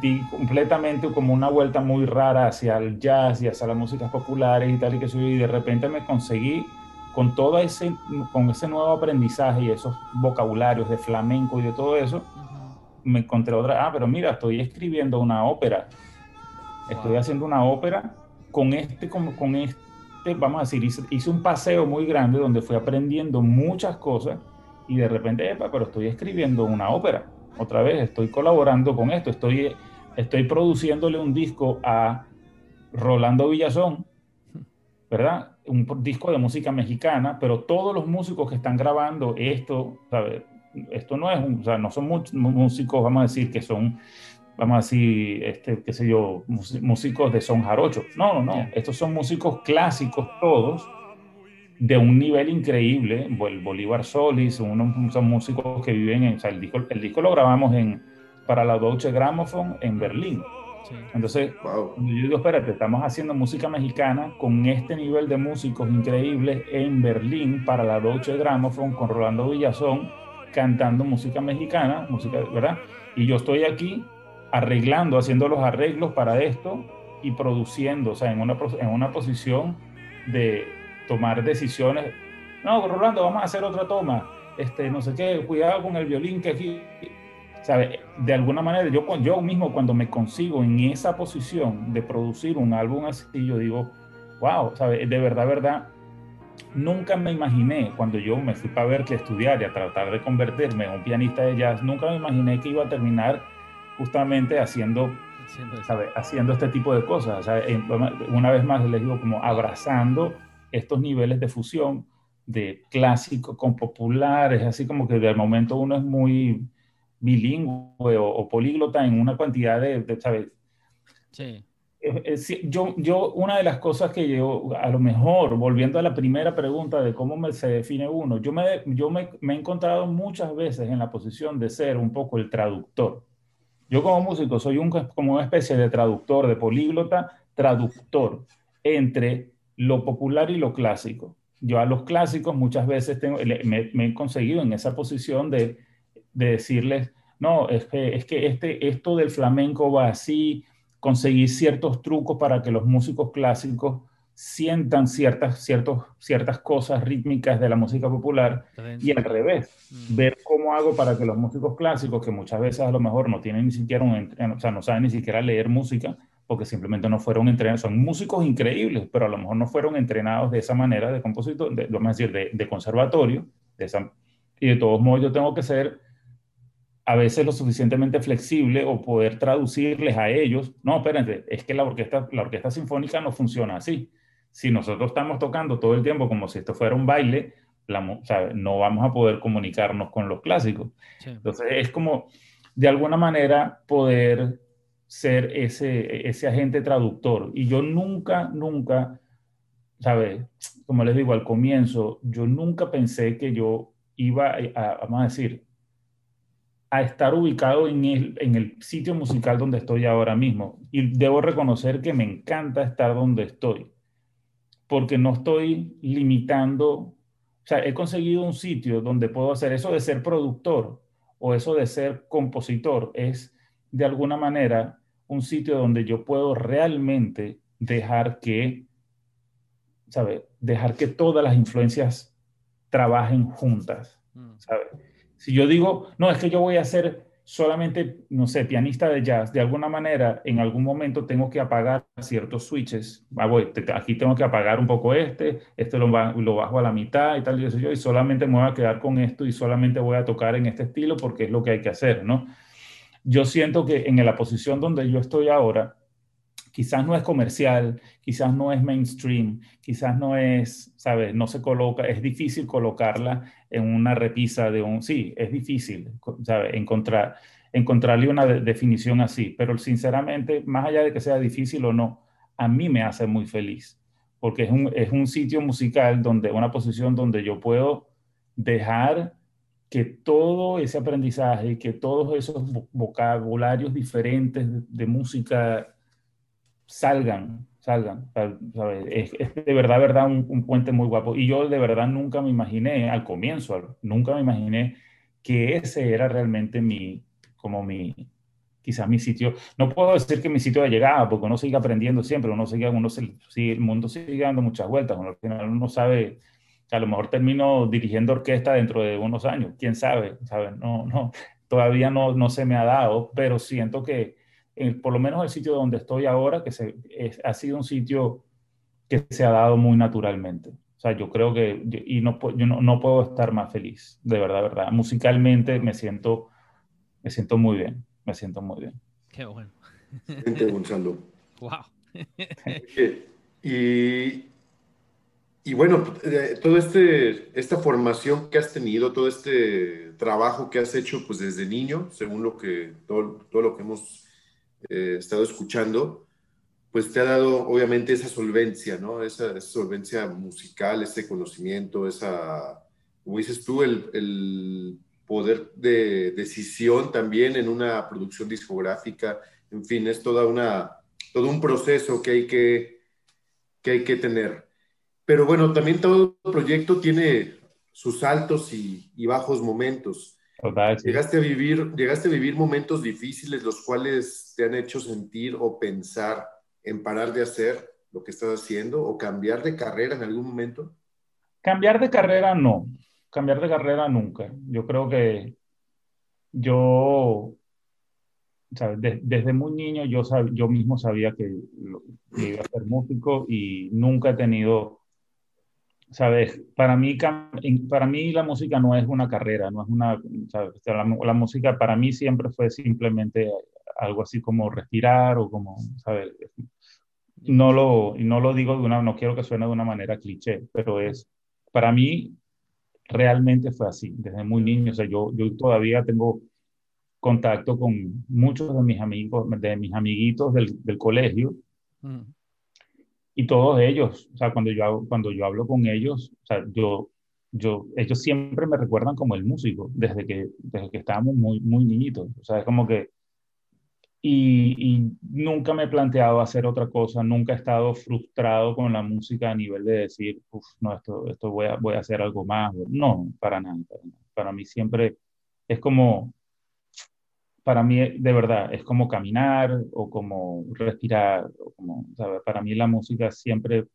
di completamente como una vuelta muy rara hacia el jazz y hacia las músicas populares y tal y que soy y de repente me conseguí con todo ese con ese nuevo aprendizaje y esos vocabularios de flamenco y de todo eso me encontré otra ah pero mira estoy escribiendo una ópera. Estoy haciendo una ópera con este con, con este vamos a decir hice, hice, un paseo muy grande donde fui aprendiendo muchas cosas y de repente epa, pero estoy escribiendo una ópera otra vez estoy colaborando con esto, estoy, estoy produciéndole un disco a Rolando Villazón, ¿verdad? Un disco de música mexicana, pero todos los músicos que están grabando esto, ¿sabes? Esto no es, un, o sea, no son músicos, vamos a decir, que son, vamos a decir, este, qué sé yo, músicos de son jarocho. No, no, no. Estos son músicos clásicos todos, de un nivel increíble. El Bolívar Solis, unos, son músicos que viven en. O sea, el disco, el disco lo grabamos en, para la Deutsche Grammophon en Berlín. Entonces, yo digo, espérate, estamos haciendo música mexicana con este nivel de músicos increíbles en Berlín para la Deutsche Grammophon con Rolando Villazón cantando música mexicana, música, ¿verdad? Y yo estoy aquí arreglando, haciendo los arreglos para esto y produciendo, o sea, en una, en una posición de, tomar decisiones. No, Rolando, vamos a hacer otra toma. Este, no sé qué, cuidado con el violín que aquí. ¿sabe? De alguna manera, yo, yo mismo cuando me consigo en esa posición de producir un álbum así, yo digo, wow, ¿sabe? De verdad, verdad, nunca me imaginé, cuando yo me fui para ver que estudiar y a tratar de convertirme en un pianista de jazz, nunca me imaginé que iba a terminar justamente haciendo, ¿sabe? haciendo este tipo de cosas. una vez más les digo, como abrazando estos niveles de fusión de clásico con populares, así como que de momento uno es muy bilingüe o, políglota en una cantidad de, ¿sabes? Sí. Yo, yo, una de las cosas que yo, a lo mejor, volviendo a la primera pregunta de cómo me, se define uno, yo, me, yo me, me, he encontrado muchas veces en la posición de ser un poco el traductor. Yo como músico soy un, como una especie de traductor, de políglota, traductor entre lo popular y lo clásico. Yo a los clásicos muchas veces tengo, me, me he conseguido en esa posición de de decirles, no, es que, es que este, esto del flamenco va así, conseguir ciertos trucos para que los músicos clásicos sientan ciertas, ciertos, ciertas cosas rítmicas de la música popular y al revés, mm. ver cómo hago para que los músicos clásicos, que muchas veces a lo mejor no tienen ni siquiera un, o sea, no saben ni siquiera leer música, porque simplemente no fueron entrenados, son músicos increíbles, pero a lo mejor no fueron entrenados de esa manera de compositor, de, vamos a decir, de, de conservatorio, de esa, y de todos modos yo tengo que ser a veces lo suficientemente flexible o poder traducirles a ellos, no, espérense, es que la orquesta, la orquesta sinfónica no funciona así. Si nosotros estamos tocando todo el tiempo como si esto fuera un baile, no vamos a poder comunicarnos con los clásicos. Entonces es como, de alguna manera, poder ser ese, ese agente traductor. Y yo nunca, nunca, ¿sabes? Como les digo al comienzo, yo nunca pensé que yo iba a vamos a decir, a estar ubicado en el, en el sitio musical donde estoy ahora mismo. Y debo reconocer que me encanta estar donde estoy, porque no estoy limitando, o sea, he conseguido un sitio donde puedo hacer eso de ser productor o eso de ser compositor, es de alguna manera un sitio donde yo puedo realmente dejar que, ¿sabe? Dejar que todas las influencias trabajen juntas, mm. ¿sabe? Si yo digo, no, es que yo voy a ser solamente, no sé, pianista de jazz, de alguna manera, en algún momento tengo que apagar ciertos switches. Ah, voy, aquí tengo que apagar un poco este, este lo, lo, bajo a la mitad y tal, y eso yo, y solamente me voy a quedar con esto y solamente voy a tocar en este estilo porque es lo que hay que hacer, ¿no? Yo siento que en la posición donde yo estoy ahora, quizás no es comercial, quizás no es mainstream, quizás no es, ¿sabes? No se coloca, es difícil colocarla en una repisa de un, sí, es difícil, ¿sabes? Encontrar, encontrarle una definición así, pero sinceramente, más allá de que sea difícil o no, a mí me hace muy feliz, porque es un, es un sitio musical donde, una posición donde yo puedo dejar que todo ese aprendizaje, que todos esos vocabularios diferentes de música salgan, salgan. Es, de verdad, verdad, un, puente muy guapo. Y yo de verdad nunca me imaginé, al comienzo, nunca me imaginé que ese era realmente mi, como mi, quizás mi sitio. No puedo decir que mi sitio de llegada, porque uno sigue aprendiendo siempre, uno sigue, uno sigue, el mundo sigue dando muchas vueltas, uno, al final uno sabe, a lo mejor termino dirigiendo orquesta dentro de unos años, quién sabe, ¿sabe? No, no, todavía no, no se me ha dado, pero siento que, por lo menos el sitio donde estoy ahora, que se, ha sido un sitio que se ha dado muy naturalmente. O sea, yo creo que, y no, yo no, no, puedo estar más feliz, de verdad, verdad. Musicalmente me siento, me siento muy bien, me siento muy bien. Qué bueno. Gente, Gonzalo. Wow. y, y bueno, eh, toda este, esta formación que has tenido, todo este trabajo que has hecho pues desde niño, según lo que, todo, todo lo que hemos eh, estado escuchando, pues te ha dado obviamente esa solvencia, ¿no? Esa, solvencia musical, ese conocimiento, esa, como dices tú, el, el, poder de decisión también en una producción discográfica, en fin, es toda una, todo un proceso que hay que, que, hay que tener. Pero bueno, también todo proyecto tiene sus altos y, y bajos momentos. Llegaste a, vivir, llegaste a vivir momentos difíciles los cuales te han hecho sentir o pensar en parar de hacer lo que estás haciendo o cambiar de carrera en algún momento. Cambiar de carrera no, cambiar de carrera nunca. Yo creo que yo, desde muy niño yo, yo mismo sabía que, iba a ser músico y nunca he tenido, ¿sabes? Para mí, para mí la música no es una carrera, no es una, La, música para mí siempre fue simplemente algo así como respirar o como, ¿sabes? No lo, no lo digo de una, no quiero que suene de una manera cliché, pero es, para mí realmente fue así, desde muy niño. O sea, yo, yo todavía tengo contacto con muchos de mis amigos, de mis amiguitos del, del colegio. Mm. Y todos ellos, o sea, cuando yo, cuando yo hablo con ellos, o sea, yo, yo, ellos siempre me recuerdan como el músico, desde que, desde que estábamos muy, muy niñitos. O sea, es como que y, nunca me he planteado hacer otra cosa, nunca he estado frustrado con la música a nivel de decir, uff, no, esto, esto voy, a, voy a hacer algo más. No, para nada, para mí siempre es como, para mí de verdad, es como caminar o como respirar, o como, para mí la música siempre,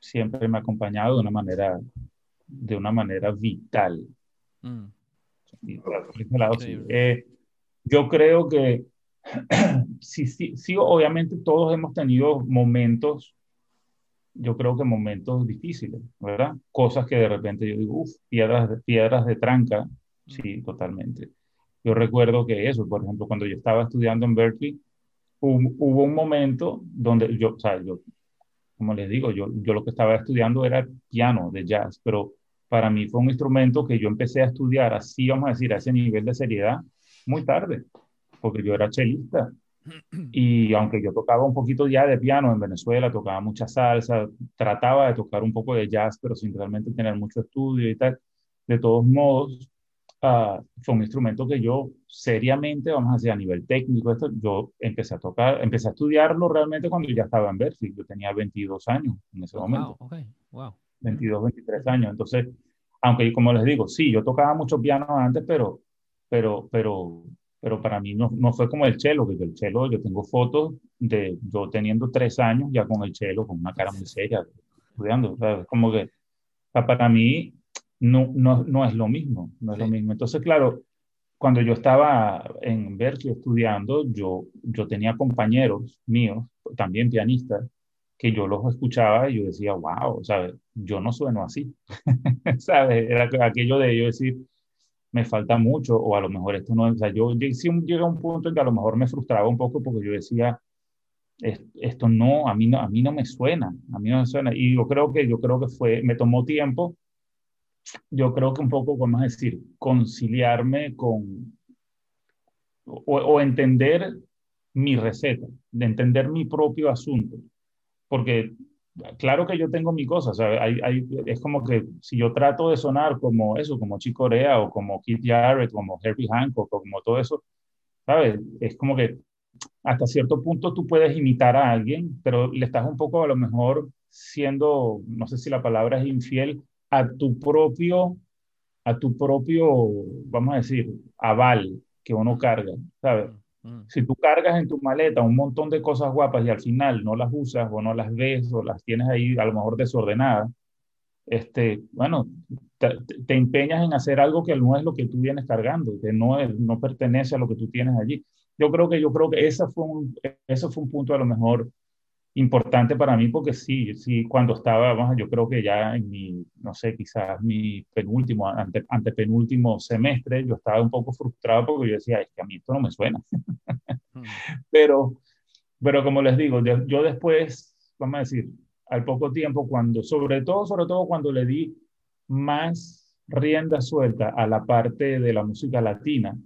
siempre me ha acompañado de una manera, de una manera vital. Mm. Eh, yo creo que sí, sí, sí, obviamente todos hemos tenido momentos, yo creo que momentos difíciles, ¿verdad? Cosas que de repente yo digo, uff, piedras, de, piedras de tranca, sí, totalmente. Yo recuerdo que eso, por ejemplo, cuando yo estaba estudiando en Berkeley, hubo, un momento donde yo, o sea, yo, como les digo, yo, yo lo que estaba estudiando era piano de jazz, pero para mí fue un instrumento que yo empecé a estudiar así, vamos a decir, a ese nivel de seriedad muy tarde porque yo era chelista. Y aunque yo tocaba un poquito ya de piano en Venezuela, tocaba mucha salsa, trataba de tocar un poco de jazz, pero sin realmente tener mucho estudio y tal, de todos modos, uh, fue un instrumento que yo seriamente, vamos a decir, a nivel técnico, esto, yo empecé a tocar, empecé a estudiarlo realmente cuando ya estaba en Berkeley. Yo tenía 22 años en ese momento. Wow, okay. wow. 22, 23 años. Entonces, aunque como les digo, sí, yo tocaba mucho piano antes, pero, pero, pero pero para mí no, no fue como el chelo, porque el chelo, yo tengo fotos de yo teniendo tres años ya con el chelo, con una cara muy seria, estudiando, ¿sabes? Como que para mí no, no, no, es lo mismo, no es lo mismo. Entonces, claro, cuando yo estaba en Berkeley estudiando, yo, yo tenía compañeros míos, también pianistas, que yo los escuchaba y yo decía, wow, ¿sabes? Yo no sueno así, ¿sabes? Era aquello de yo decir, me falta mucho o a lo mejor esto no, o sea, yo sí llegué a un punto en que a lo mejor me frustraba un poco porque yo decía, esto no, a mí no, a mí no me suena, a mí no me suena. Y yo creo que, yo creo que fue, me tomó tiempo, yo creo que un poco, vamos a decir, conciliarme con, o, entender mi receta, de entender mi propio asunto. Porque claro que yo tengo mi cosa, o sea, hay, hay, es como que si yo trato de sonar como eso, como Chico Corea o como Keith Jarrett, como Herbie Hancock o como todo eso, ¿sabes? Es como que hasta cierto punto tú puedes imitar a alguien, pero le estás un poco a lo mejor siendo, no sé si la palabra es infiel, a tu propio, a tu propio, vamos a decir, aval que uno carga, ¿sabes? Mm. Si tú cargas en tu maleta un montón de cosas guapas y al final no las usas o no las ves o las tienes ahí a lo mejor desordenadas, este, bueno, te, empeñas en hacer algo que no es lo que tú vienes cargando, que no, es, no pertenece a lo que tú tienes allí. Yo creo que yo creo que esa fue un, eso fue un punto a lo mejor importante para mí porque sí, sí, cuando estaba, yo creo que ya en mi, no sé, quizás mi penúltimo, ante, antepenúltimo semestre, yo estaba un poco frustrado porque yo decía, es que a mí esto no me suena. Hmm. pero, pero como les digo, yo después, vamos a decir, al poco tiempo, cuando, sobre todo, sobre todo cuando le di más rienda suelta a la parte de la música latina,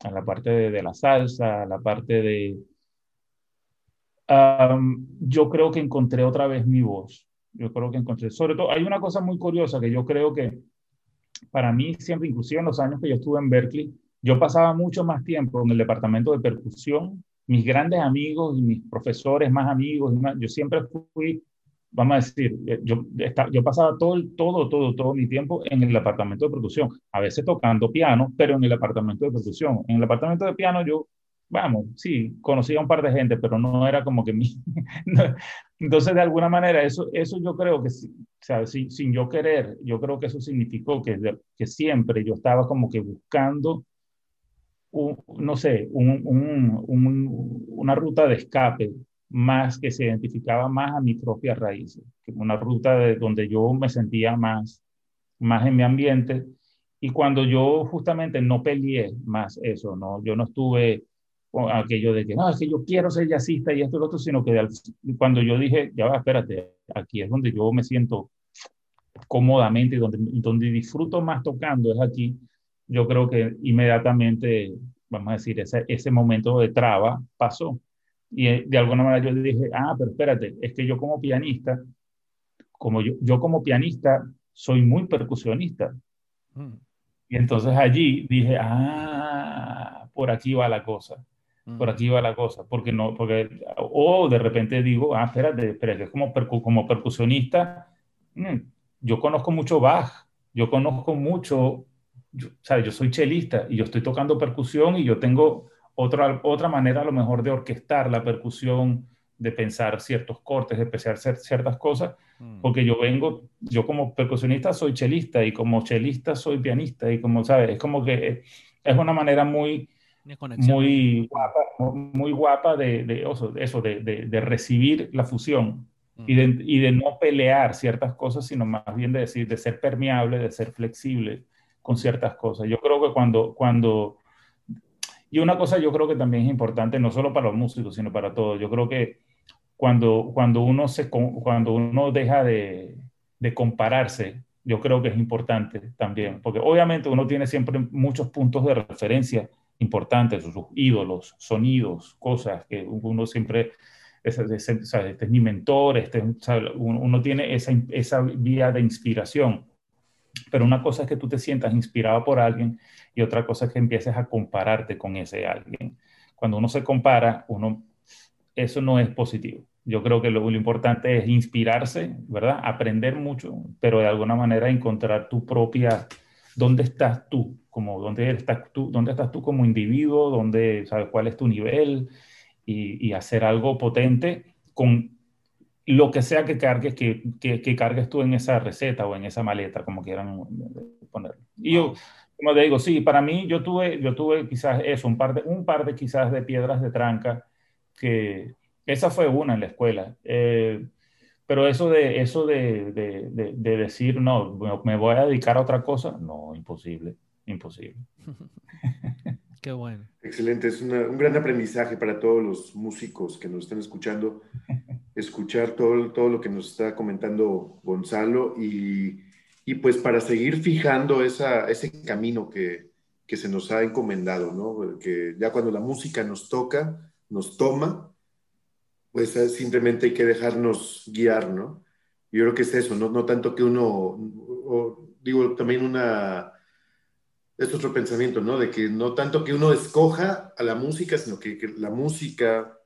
a la parte de, de la salsa, a la parte de, yo creo que encontré otra vez mi voz. Yo creo que encontré, sobre todo, hay una cosa muy curiosa que yo creo que para mí siempre, inclusive en los años que yo estuve en Berkeley, yo pasaba mucho más tiempo en el departamento de percusión. Mis grandes amigos y mis profesores más amigos, yo siempre fui, vamos a decir, eh, yo, yo pasaba todo, todo, todo, todo mi tiempo en el departamento de percusión, a veces tocando piano, pero en el departamento de percusión. En el departamento de piano yo vamos, sí, conocía a un par de gente, pero no era como que mi... Entonces, de alguna manera, eso, eso yo creo que, ¿sabes? Sin, sin yo querer, yo creo que eso significó que, que siempre yo estaba como que buscando no sé, una ruta de escape más que se identificaba más a mis propias raíces, una ruta de donde yo me sentía más, más en mi ambiente. Y cuando yo justamente no peleé más eso, ¿no? yo no estuve aquello de que no, es que yo quiero ser jazzista y esto y lo otro, sino que cuando yo dije, ya va, espérate, aquí es donde yo me siento cómodamente y donde, donde disfruto más tocando es aquí, yo creo que inmediatamente, vamos a decir, ese, ese momento de traba pasó. Y eh, de alguna manera yo dije, ah, pero espérate, es que yo como pianista, como yo, yo como pianista soy muy percusionista. Mm. Y entonces allí dije, ah, por aquí va la cosa, por aquí va la cosa, porque no, porque, o de repente digo, ah, espérate, espérate, es como, como percusionista, mm, yo conozco mucho Bach, yo conozco mucho, yo, ¿sabes? Yo soy chelista y yo estoy tocando percusión y yo tengo otra, otra manera a lo mejor de orquestar la percusión, de pensar ciertos cortes, de pensar ciertas cosas, mm. porque yo vengo, yo como percusionista soy chelista y como chelista soy pianista y como, ¿sabes? Es como que es una manera muy, muy guapa, muy guapa de, de eso, de, de, recibir la fusión y, de, y de no pelear ciertas cosas, sino más bien de decir, de ser permeable, de ser flexible con ciertas cosas. Yo creo que cuando, cuando y una cosa yo creo que también es importante, no solo para los músicos, sino para todos. Yo creo que cuando, cuando, uno, se, cuando uno deja de, de compararse, yo creo que es importante también, porque obviamente uno tiene siempre muchos puntos de referencia importantes, sus ídolos, sonidos, cosas que uno siempre, es, este es mi mentor, este, uno, tiene esa, esa vía de inspiración, pero una cosa es que tú te sientas inspirado por alguien y otra cosa es que empieces a compararte con ese alguien. Cuando uno se compara, uno, eso no es positivo. Yo creo que lo, importante es inspirarse, ¿verdad? Aprender mucho, pero de alguna manera encontrar tu propia, ¿dónde estás tú? Como, ¿dónde, estás tú ¿Dónde estás tú como individuo? ¿Dónde, ¿Sabes cuál es tu nivel? Y, y hacer algo potente con lo que sea que cargues, que, que, que, cargues tú en esa receta o en esa maleta, como quieran ponerlo. Y yo, como te digo, sí, para mí yo tuve, yo tuve quizás eso, un par de, un par de quizás de piedras de tranca, que esa fue una en la escuela. Eh, pero eso de, eso de, de, de, decir, no, me voy a dedicar a otra cosa, no, imposible, imposible. Qué bueno. Excelente, es un gran aprendizaje para todos los músicos que nos están escuchando, escuchar todo, todo lo que nos está comentando Gonzalo y y pues para seguir fijando esa, ese camino que, que, se nos ha encomendado, ¿no? Que ya cuando la música nos toca, nos toma, pues eh, simplemente hay que dejarnos guiar, ¿no? Yo creo que es eso, no, no tanto que uno, digo también una, es otro pensamiento, ¿no? De que no tanto que uno escoja a la música, sino que, que la música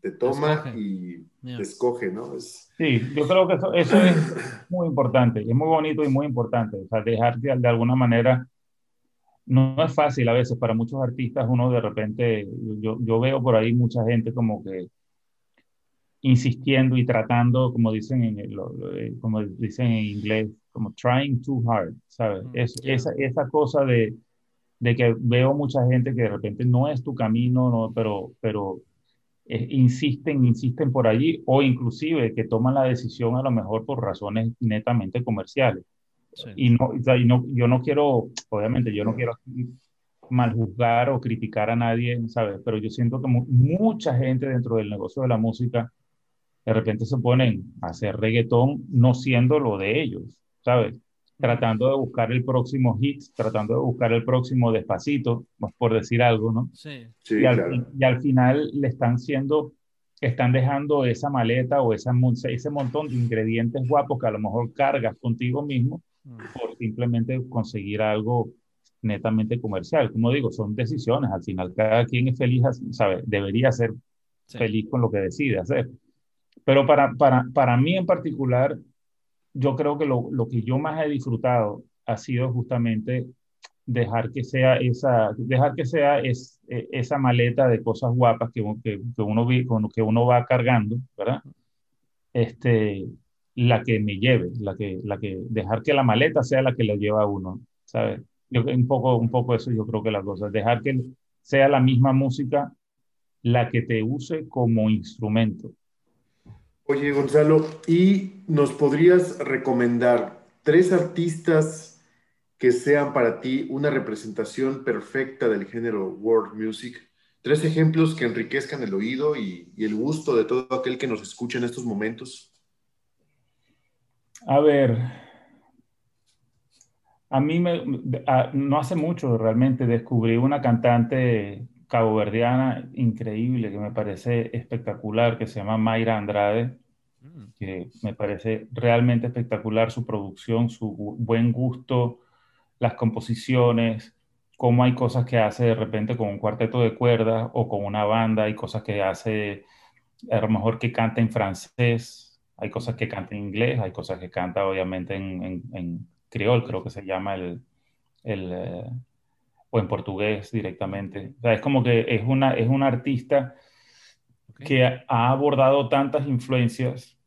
te toma y te escoge, ¿no? Es... Sí, yo creo que eso, eso, es muy importante, es muy bonito y muy importante, o sea, dejar de, de alguna manera, no, es fácil a veces para muchos artistas, uno de repente, yo, yo veo por ahí mucha gente como que insistiendo y tratando, como dicen en, como dicen en inglés, como trying too hard, ¿sabes? Mm, es, esa, esa cosa de, de que veo mucha gente que de repente no es tu camino, no, pero, pero eh, insisten, insisten por allí o inclusive que toman la decisión a lo mejor por razones netamente comerciales. Y, no, y no, yo no quiero, obviamente, yo no quiero mal juzgar o criticar a nadie, ¿sabes? Pero yo siento que mucha gente dentro del negocio de la música de repente se ponen a hacer reggaetón no siendo lo de ellos, ¿sabes? tratando de buscar el próximo hit, tratando de buscar el próximo despacito, por decir algo, ¿no? Sí. y, al, y, al, final le están siendo, están dejando esa maleta o esa, ese montón de ingredientes guapos que a lo mejor cargas contigo mismo mm. por simplemente conseguir algo netamente comercial. Como digo, son decisiones, al final cada quien es feliz, ¿sabe? Debería ser feliz con lo que decide hacer. Pero para, para, para mí en particular, yo creo que lo, lo, que yo más he disfrutado ha sido justamente dejar que sea esa, dejar que sea es, e, esa maleta de cosas guapas que, que, que uno, que uno va cargando, ¿verdad? Este, la que me lleve, la que, la que, dejar que la maleta sea la que le lleva a uno, ¿sabes? Yo, un poco, un poco eso yo creo que la cosa, dejar que, sea la misma música la que te use como instrumento. Oye, Gonzalo, ¿y nos podrías recomendar tres artistas que sean para ti una representación perfecta del género world music? Tres ejemplos que enriquezcan el oído y, el gusto de todo aquel que nos escucha en estos momentos. A ver, a mí me, no hace mucho realmente descubrí una cantante caboverdiana increíble que me parece espectacular, que se llama Mayra Andrade, mm. que me parece realmente espectacular su producción, su buen gusto, las composiciones, cómo hay cosas que hace de repente con un cuarteto de cuerdas o con una banda, hay cosas que hace a lo mejor que canta en francés, hay cosas que canta en inglés, hay cosas que canta obviamente en, en, creo que se llama el, el eh, o en portugués directamente. O sea, es como que es una, es una artista que ha abordado tantas influencias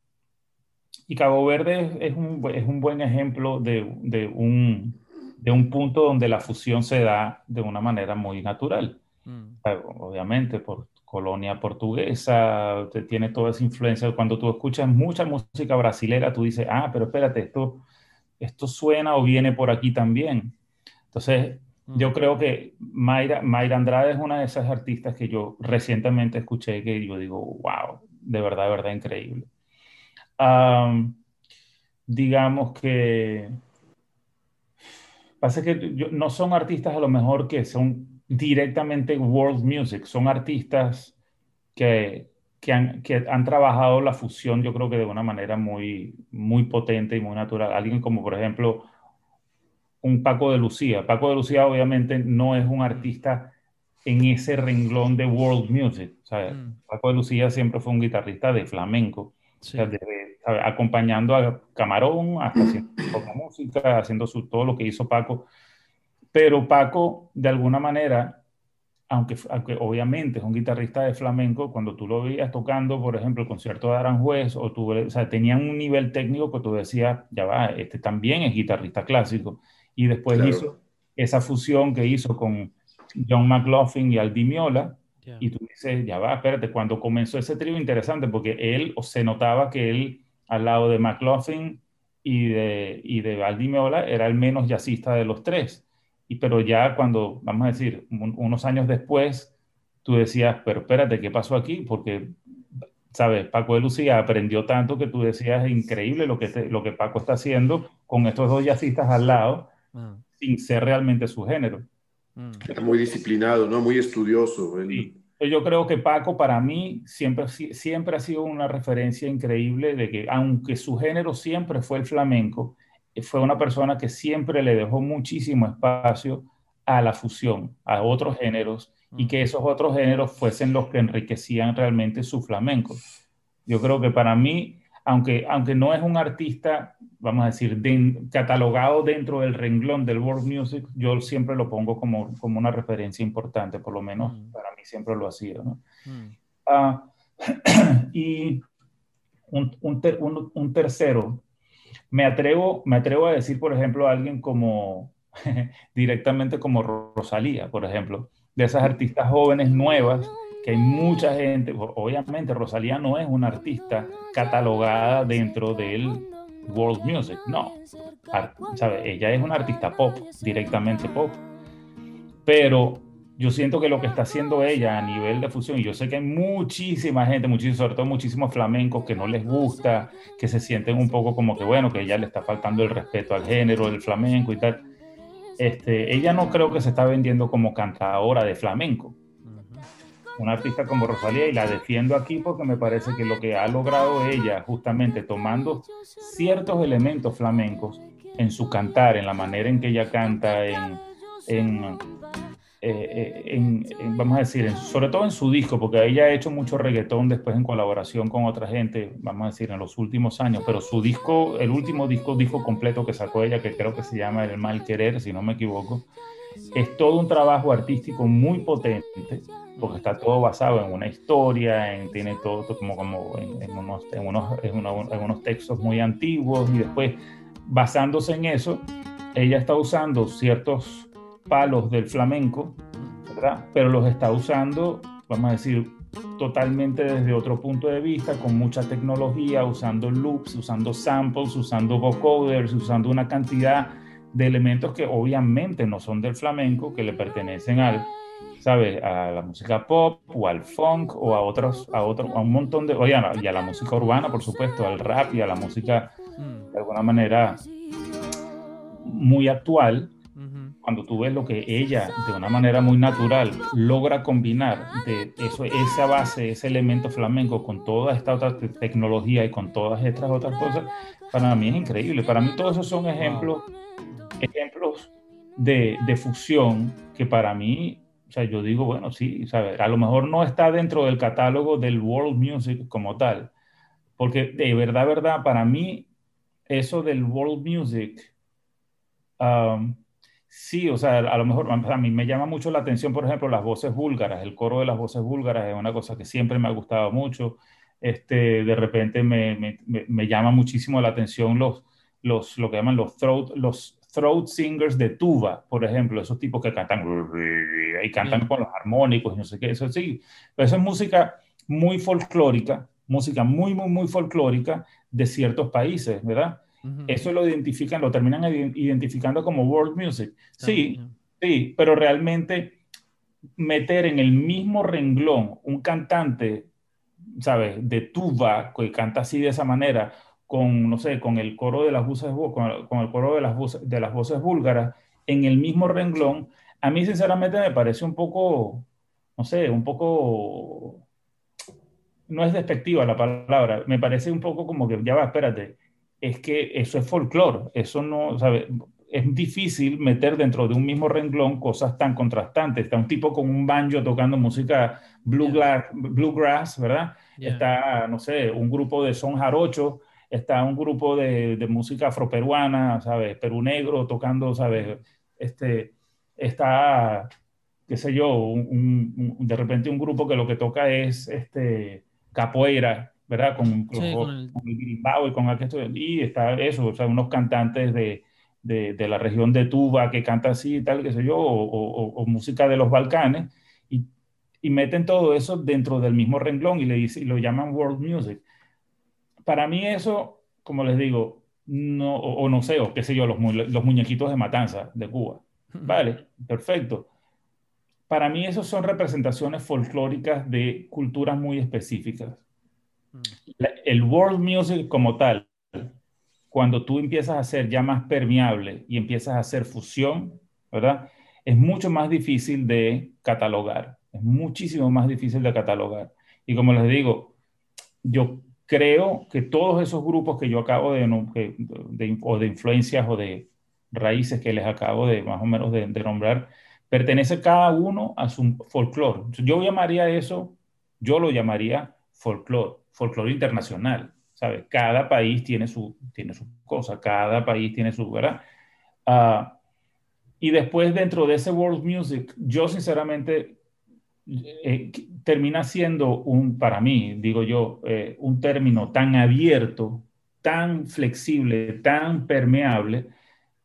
y Cabo Verde es un, es un buen ejemplo de, de un, de un punto donde la fusión se da de una manera muy natural. Mm. Obviamente, por colonia portuguesa, tiene toda esa influencia. Cuando tú escuchas mucha música brasilera, tú dices, ah, pero espérate, esto, esto suena o viene por aquí también. Entonces. Yo creo que Mayra, Mayra Andrade es una de esas artistas que yo recientemente escuché que yo digo, wow, de verdad, de verdad increíble. digamos que Pasa que no son artistas a lo mejor que son directamente world music, son artistas que, que, han, que han trabajado la fusión, yo creo que de una manera muy, muy potente y muy natural. Alguien como, por ejemplo, un Paco de Lucía. Paco de Lucía obviamente no es un artista en ese renglón de world music. Mm. Paco de Lucía siempre fue un guitarrista de flamenco acompañando a Camarón, hasta haciendo música, haciendo su, todo lo que hizo Paco. Pero Paco, de alguna manera, aunque, aunque, obviamente es un guitarrista de flamenco, cuando tú lo veías tocando, por ejemplo, el concierto de Aranjuez, o, tú, o sea, tenían un nivel técnico que tú decías, ya va, este también es guitarrista clásico. Y después hizo esa fusión que hizo con John McLaughlin y Aldi Miola, y tú dices, ya va, espérate, cuando comenzó ese trío interesante, porque él, o se notaba que él, al lado de McLaughlin y de, y de Valdimiola, era el menos jazzista de los tres. Y pero ya cuando, vamos a decir, unos años después, tú decías, pero espérate, ¿qué pasó aquí? Porque, ¿sabes? Paco de Lucía aprendió tanto que tú decías, es increíble lo que, lo que Paco está haciendo con estos dos jazzistas al lado, ah. sin ser realmente su género. Mm. Era muy disciplinado, ¿no? Muy estudioso. Yo creo que Paco para mí siempre, siempre ha sido una referencia increíble de que aunque su género siempre fue el flamenco, eh, fue una persona que siempre le dejó muchísimo espacio a la fusión, a otros géneros, y que mm. esos otros géneros fuesen los que enriquecían realmente su flamenco. Yo creo que para mí aunque, aunque no es un artista, vamos a decir, catalogado dentro del renglón del world music, yo siempre lo pongo como, como una referencia importante, por lo menos mm. para mí siempre lo ha sido. ¿no? Mm. Ah, y un, un, un, tercero, me atrevo, me atrevo a decir, por ejemplo, a alguien como directamente como Rosalía, por ejemplo, de esas artistas jóvenes nuevas que hay mucha gente, obviamente Rosalía no es una artista catalogada dentro del world music, no. ¿sabe? Ella es una artista pop, directamente pop. Pero yo siento que lo que está haciendo ella a nivel de fusión, y yo sé que hay muchísima gente, muchísimo, sobre todo muchísimos flamencos que no les gusta, que se sienten un poco como que, bueno, que ella le está faltando el respeto al género del flamenco y tal. Este, ella no creo que se está vendiendo como cantadora de flamenco una artista como Rosalía y la defiendo aquí porque me parece que lo que ha logrado ella justamente tomando ciertos elementos flamencos en su cantar, en la manera en que ella canta, en, en, eh, vamos a decir, sobre todo en su disco, porque ella ha hecho mucho reggaetón después en colaboración con otra gente, vamos a decir, en los últimos años, pero su disco, el último disco, disco completo que sacó ella, que creo que se llama El Mal Querer, si no me equivoco, es todo un trabajo artístico muy potente porque está todo basado en una historia, en, tiene todo, como, como en, unos, en, unos, en, unos textos muy antiguos y después basándose en eso, ella está usando ciertos palos del flamenco, ¿verdad? Pero los está usando, vamos a decir, totalmente desde otro punto de vista, con mucha tecnología, usando loops, usando samples, usando vocoders, usando una cantidad de elementos que obviamente no son del flamenco, que le pertenecen al, ¿sabes? A la música pop o al funk o a otros, a otro, a un montón de, oye, y a la música urbana, por supuesto, al rap y a la música mm. de alguna manera muy actual, cuando tú ves lo que ella, de una manera muy natural, logra combinar de eso, esa base, ese elemento flamenco con toda esta otra tecnología y con todas estas otras cosas, para mí es increíble. Para mí todos esos son ejemplos, ejemplos de, de fusión que para mí, o sea, yo digo, bueno, sí, ¿sabes? a lo mejor no está dentro del catálogo del world music como tal, porque de verdad, verdad, para mí eso del world music um, Sí, o sea, a lo mejor a mí me llama mucho la atención, por ejemplo, las voces búlgaras. El coro de las voces búlgaras es una cosa que siempre me ha gustado mucho. Este, de repente me, me, me llama muchísimo la atención los, los, lo que llaman los throat, los throat singers de tuba, por ejemplo, esos tipos que cantan y cantan con los armónicos y no sé qué, eso sí. Pero eso es música muy folclórica, música muy, muy, muy folclórica de ciertos países, ¿verdad? Eso lo identifican, lo terminan identificando como world music. Sí, sí, pero realmente meter en el mismo renglón un cantante, ¿sabes? De tuba, que canta así de esa manera, con, no sé, con el coro de las voces, con, el coro de las, voces, de las voces búlgaras, en el mismo renglón, a mí sinceramente me parece un poco, no sé, un poco, no es despectiva la palabra, me parece un poco como que, ya va, espérate, es que eso es folclore, eso no, ¿sabe? Es difícil meter dentro de un mismo renglón cosas tan contrastantes. Está un tipo con un banjo tocando música bluegrass, bluegrass ¿verdad? Está, no sé, un grupo de son jarocho, está un grupo de, de música afroperuana, ¿sabes? Perú negro tocando, ¿sabes? Este, está, qué sé yo, un, de repente un grupo que lo que toca es este, capoeira, ¿verdad? Con, con, el... y con aquello, y está eso, o sea, unos cantantes de, de, la región de Tuba que cantan así y tal, qué sé yo, o, música de los Balcanes, y, y, meten todo eso dentro del mismo renglón y, le dice, y lo llaman world music. Para mí eso, como les digo, no, o, no sé, o qué sé yo, los, los muñequitos de matanza de Cuba. Vale, perfecto. Para mí esos son representaciones folclóricas de culturas muy específicas el world music como tal, cuando tú empiezas a ser ya más permeable y empiezas a hacer fusión, ¿verdad? Es mucho más difícil de catalogar, es muchísimo más difícil de catalogar. Y como les digo, yo creo que todos esos grupos que yo acabo de, de, o de influencias o de raíces que les acabo de más o menos de, nombrar, pertenece cada uno a su folclore. Yo llamaría eso, yo lo llamaría folclore folclore internacional, ¿sabes? Cada país tiene su, tiene su cosa, cada país tiene su, ¿verdad? Ah, y después dentro de ese world music, yo sinceramente eh, termina siendo un, para mí, digo yo, eh, un término tan abierto, tan flexible, tan permeable,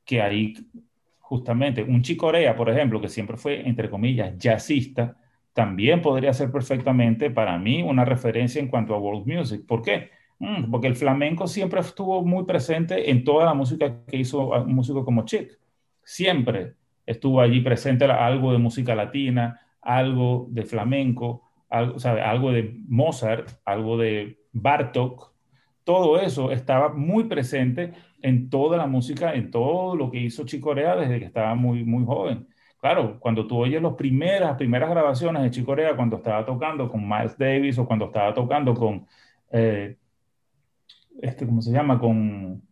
que ahí justamente un chicorea, por ejemplo, que siempre fue, entre comillas, jazzista, también podría ser perfectamente para mí una referencia en cuanto a world music. ¿Por qué? Mm, porque el flamenco siempre estuvo muy presente en toda la música que hizo un músico como Chick. Siempre estuvo allí presente algo de música latina, algo de flamenco, algo, algo de Mozart, algo de Bartok. Todo eso estaba muy presente en toda la música, en todo lo que hizo Chicorea desde que estaba muy, muy joven. Claro, cuando tú oyes las primeras, primeras grabaciones de Chico Corea, cuando estaba tocando con Miles Davis o cuando estaba tocando con, eh, este, ¿cómo se llama? Con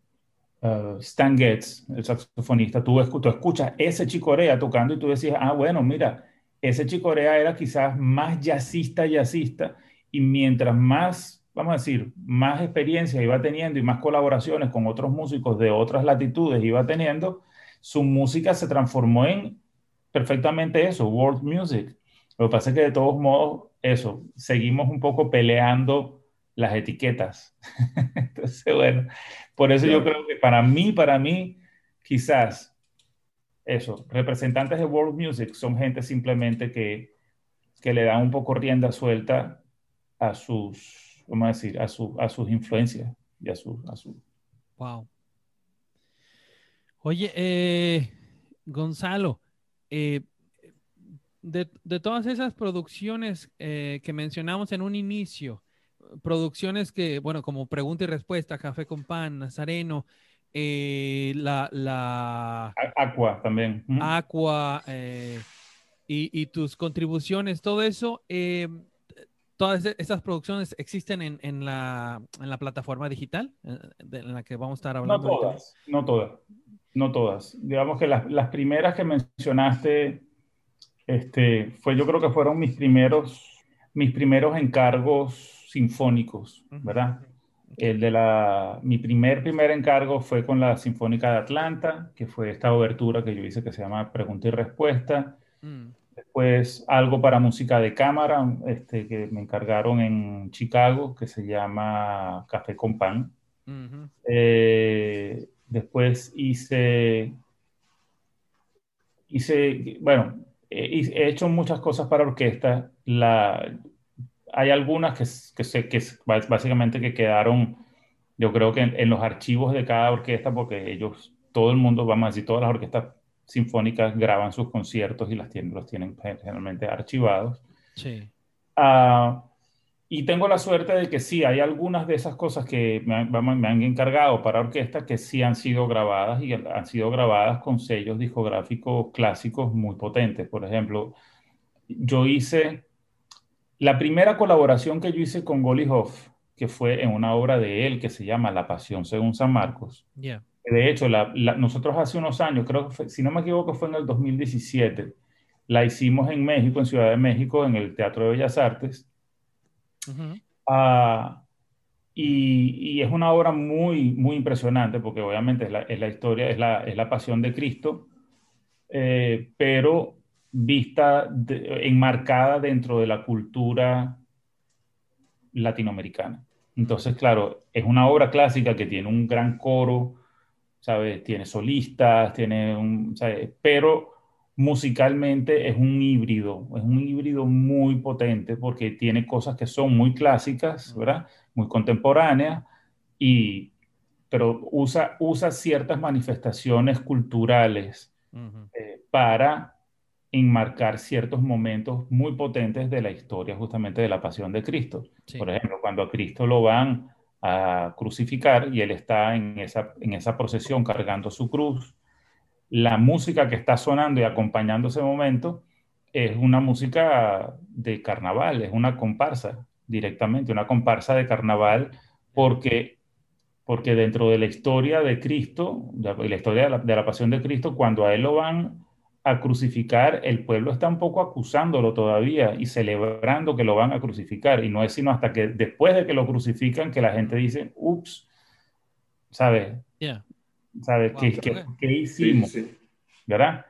uh, Stan Getz, el saxofonista, tú, tú, escuchas ese Chico Corea tocando y tú decías, ah, bueno, mira, ese Chico Corea era quizás más jazzista, jazzista, y mientras más, vamos a decir, más experiencia iba teniendo y más colaboraciones con otros músicos de otras latitudes iba teniendo, su música se transformó en perfectamente eso, world music. Lo que pasa es que de todos modos, eso, seguimos un poco peleando las etiquetas. Entonces, bueno, por eso yo creo que para mí, para mí, quizás eso, representantes de world music son gente simplemente que, que le dan un poco rienda suelta a sus, ¿cómo decir? A, su, a sus influencias y a su, a su... Wow. Oye, eh, Gonzalo, eh, de, de, todas esas producciones eh, que mencionamos en un inicio, producciones que, bueno, como pregunta y respuesta, Café con Pan, Nazareno, eh, la, la... Aqua también. Aqua eh, y, y, tus contribuciones, todo eso, eh, todas e, esas producciones existen en, en, la, en, la, plataforma digital en la que vamos a estar hablando. No todas, no todas, no todas. Digamos que las, las, primeras que mencionaste, este, fue, yo creo que fueron mis primeros, mis primeros encargos sinfónicos, ¿verdad? El de la, mi primer, primer encargo fue con la Sinfónica de Atlanta, que fue esta obertura que yo hice que se llama Pregunta y Respuesta. Mm. Después algo para música de cámara, este, que me encargaron en Chicago, que se llama Café con Pan. eh, después hice, hice, bueno, he hecho muchas cosas para orquesta. La, hay algunas que, que, que básicamente que quedaron, yo creo que en, los archivos de cada orquesta, porque ellos, todo el mundo, vamos a decir, todas las orquestas sinfónicas graban sus conciertos y las tienen, los tienen generalmente archivados. Sí. Uh, y tengo la suerte de que sí, hay algunas de esas cosas que me, me, han encargado para orquesta que sí han sido grabadas y han sido grabadas con sellos discográficos clásicos muy potentes. Por ejemplo, yo hice la primera colaboración que yo hice con Hoff, que fue en una obra de él que se llama La Pasión según San Marcos. De hecho, nosotros hace unos años, creo que si no me equivoco fue en el 2017, la hicimos en México, en Ciudad de México, en el Teatro de Bellas Artes. Ah, y, es una obra muy, muy impresionante porque obviamente es la, historia, es la, es la, pasión de Cristo, eh, pero vista enmarcada dentro de la cultura latinoamericana. Entonces, claro, es una obra clásica que tiene un gran coro, ¿sabes? Tiene solistas, tiene un, Pero musicalmente es un híbrido, es un híbrido muy potente porque tiene cosas que son muy clásicas, ¿verdad? Muy contemporáneas, y, pero usa, usa ciertas manifestaciones culturales eh, para enmarcar ciertos momentos muy potentes de la historia justamente de la pasión de Cristo. Por ejemplo, cuando a Cristo lo van a crucificar y él está en esa, en esa procesión cargando su cruz, la música que está sonando y acompañando ese momento es una música de carnaval, es una comparsa directamente, una comparsa de carnaval porque porque dentro de la historia de Cristo, la historia de la, de la pasión de Cristo, cuando a él lo van a crucificar, el pueblo está un poco acusándolo todavía y celebrando que lo van a crucificar. Y no es sino hasta que después de que lo crucifican que la gente dice, ups, ¿sabes? ¿Sabes? ¿Qué, hicimos? ¿Verdad?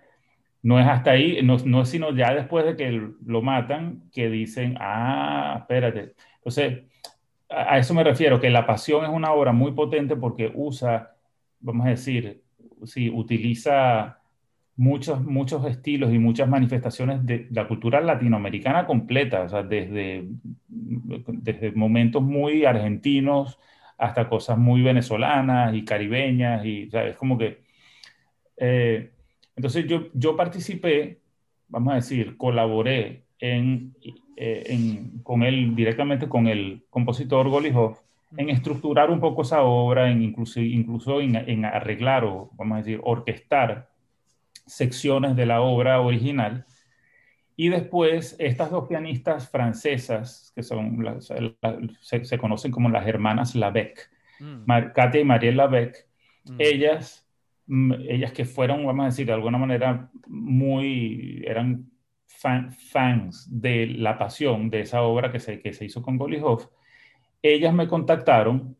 No es hasta ahí, no, no, es sino ya después de que lo matan que dicen, ah, espérate. Entonces, a, a eso me refiero, que La Pasión es una obra muy potente porque usa, vamos a decir, sí, utiliza muchos, muchos estilos y muchas manifestaciones de la cultura latinoamericana completa, o sea, desde, desde momentos muy argentinos hasta cosas muy venezolanas y caribeñas, y es como que... Eh, entonces yo, yo participé, vamos a decir, colaboré en, eh, en, con él, directamente con el compositor Golihov, en estructurar un poco esa obra, en incluso, incluso en, en arreglar o, vamos a decir, orquestar secciones de la obra original. Y después estas dos pianistas francesas, que son se, conocen como las hermanas Labec, mm. Katia y Marielle Labec, mm. ellas, mm, ellas que fueron, vamos a decir, de alguna manera muy, eran fans de la pasión de esa obra que se, que se hizo con Golihov, ellas me contactaron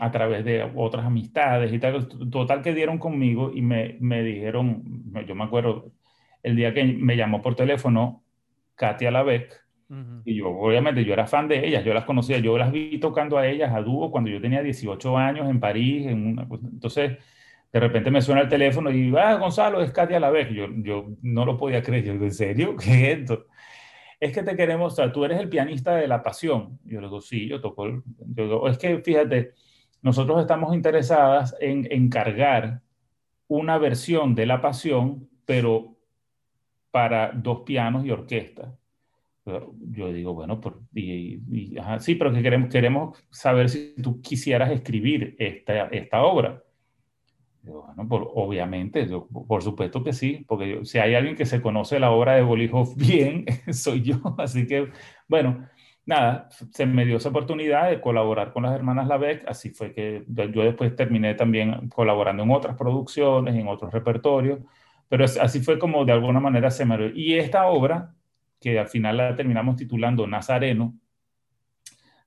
a través de otras amistades y tal, total que dieron conmigo y me, me dijeron, yo me acuerdo el día que me llamó por teléfono Katia Labec, y yo obviamente yo era fan de ellas, yo las conocía, yo las vi tocando a ellas a dúo cuando yo tenía 18 años en París, en una, entonces, de repente me suena el teléfono y, ah, Gonzalo, es Katia la vez. Yo, yo no lo podía creer. Yo, ¿en serio? ¿Qué es esto? Es que te queremos, o tú eres el pianista de la pasión. Yo le digo, sí, yo toco. Es que fíjate, nosotros estamos interesadas en encargar una versión de la pasión, pero para dos pianos y orquesta. Yo digo, bueno, por, y, sí, pero que queremos, queremos saber si tú quisieras escribir esta, esta obra. Obviamente, yo, por supuesto que sí, porque si hay alguien que se conoce la obra de Bolívar bien, soy yo. Así que, bueno, nada, se me dio esa oportunidad de colaborar con las hermanas Lavec, así fue que yo después terminé también colaborando en otras producciones, en otros repertorios, pero así fue como de alguna manera se me... Y esta obra, que al final la terminamos titulando Nazareno,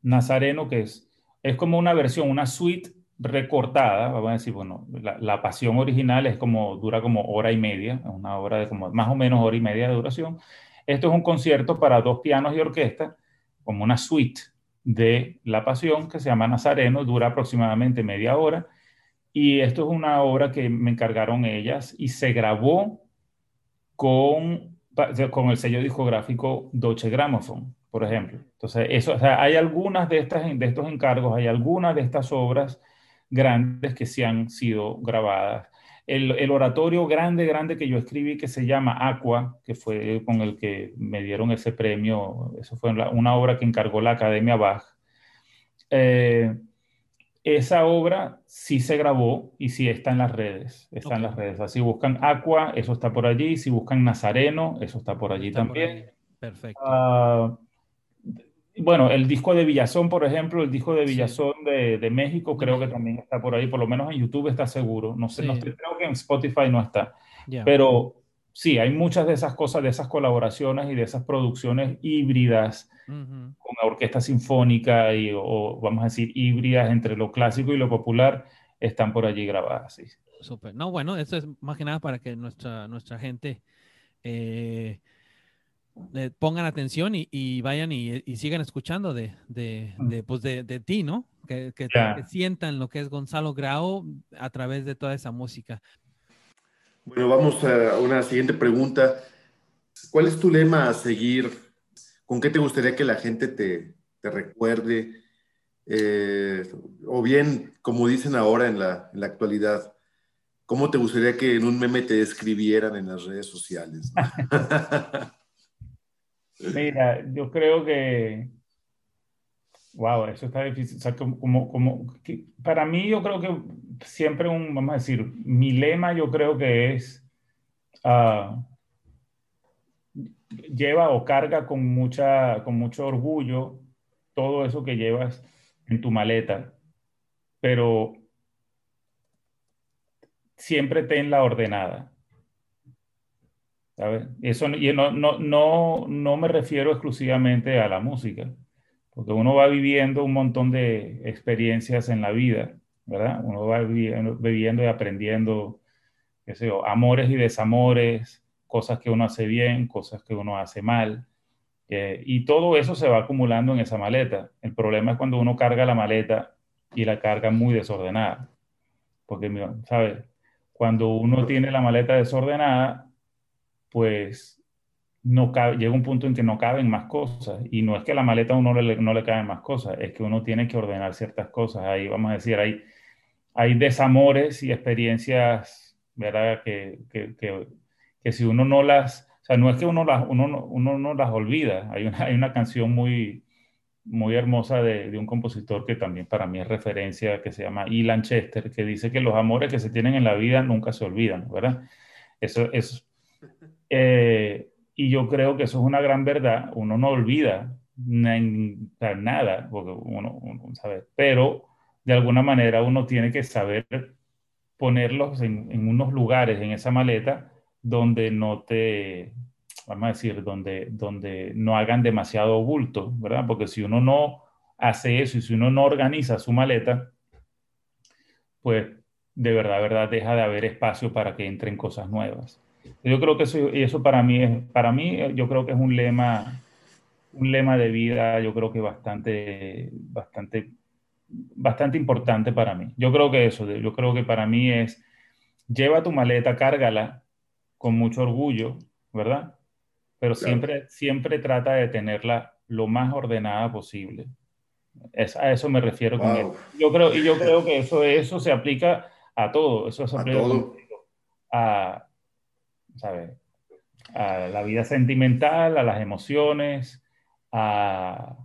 Nazareno que es, es como una versión, una suite recortada, vamos a decir, bueno, la, pasión original es como, dura como hora y media, una obra de como más o menos hora y media de duración. Esto es un concierto para dos pianos y orquesta, como una suite de La Pasión que se llama Nazareno, dura aproximadamente media hora. Y esto es una obra que me encargaron ellas y se grabó con, con el sello discográfico Deutsche Grammophon, por ejemplo. Entonces, eso, o sea, hay algunas de, estas, de estos encargos, hay algunas de estas obras grandes que sí han sido grabadas. El, oratorio grande, grande que yo escribí que se llama Aqua, que fue con el que me dieron ese premio, eso fue una obra que encargó la Academia Bach. Eh, esa obra sí se grabó y sí está en las redes, está en las redes. Así buscan Aqua, eso está por allí, si buscan Nazareno, eso está por allí también. Perfecto. Ah, bueno, el disco de Villazón, por ejemplo, el disco de Villazón de, de, México, creo que también está por ahí, por lo menos en YouTube está seguro. No sé, no creo que en Spotify no está. Pero sí, hay muchas de esas cosas, de esas colaboraciones y de esas producciones híbridas con la orquesta sinfónica y, o vamos a decir híbridas entre lo clásico y lo popular, están por allí grabadas. Sí. Súper. No, bueno, eso es más que nada para que nuestra, nuestra gente eh, pongan atención y, vayan y, sigan escuchando de, de, mm. pues de, ti, ¿no? Que, sientan lo que es Gonzalo Grau a través de toda esa música. Bueno, vamos a una siguiente pregunta. ¿Cuál es tu lema a seguir? ¿Con qué te gustaría que la gente te, recuerde? Eh, o bien, como dicen ahora en la, en la actualidad, ¿cómo te gustaría que en un meme te escribieran en las redes sociales? Mira, yo creo que, wow, eso está difícil. O como, como, para mí yo creo que siempre un, vamos a decir, mi lema yo creo que es, uh, lleva o carga con, mucha, con mucho orgullo todo eso que llevas en tu maleta, pero siempre tenla ordenada. Eso, y no, no, no, no me refiero exclusivamente a la música, porque uno va viviendo un montón de experiencias en la vida, ¿verdad? Uno va viviendo, y aprendiendo, qué amores y desamores, cosas que uno hace bien, cosas que uno hace mal. Eh, y todo eso se va acumulando en esa maleta. El problema es cuando uno carga la maleta y la carga muy desordenada. Porque, ¿sabes? Cuando uno tiene la maleta desordenada, pues no llega un punto en que no caben más cosas. Y no es que a la maleta a uno no le caben más cosas, es que uno tiene que ordenar ciertas cosas. Ahí, vamos a decir, hay, hay desamores y experiencias, ¿verdad? Que, que, que, si uno no las, o sea, no es que uno, las, uno, uno no las olvida. Hay una, hay una canción muy, muy hermosa de, de, un compositor que también para mí es referencia, que se llama Ilan Chester, que dice que los amores que se tienen en la vida nunca se olvidan, ¿verdad? Eso es eh, y yo creo que eso es una gran verdad. Uno no olvida nada, porque uno, sabe, pero de alguna manera uno tiene que saber ponerlos en, unos lugares en esa maleta donde no te, vamos a decir, donde, donde no hagan demasiado bulto, ¿verdad? Porque si uno no hace eso y si uno no organiza su maleta, pues de verdad, verdad, deja de haber espacio para que entren cosas nuevas. Yo creo que eso, eso para mí es, para mí, yo creo que es un lema, un lema de vida, yo creo que bastante, bastante, bastante importante para mí. Yo creo que eso, yo creo que para mí es lleva tu maleta, cárgala con mucho orgullo, ¿verdad? Pero siempre, siempre trata de tenerla lo más ordenada posible. Es, a eso me refiero con eso. Yo creo, y yo creo que eso, eso se aplica a todo. Eso se aplica a, a la vida sentimental, a las emociones, a,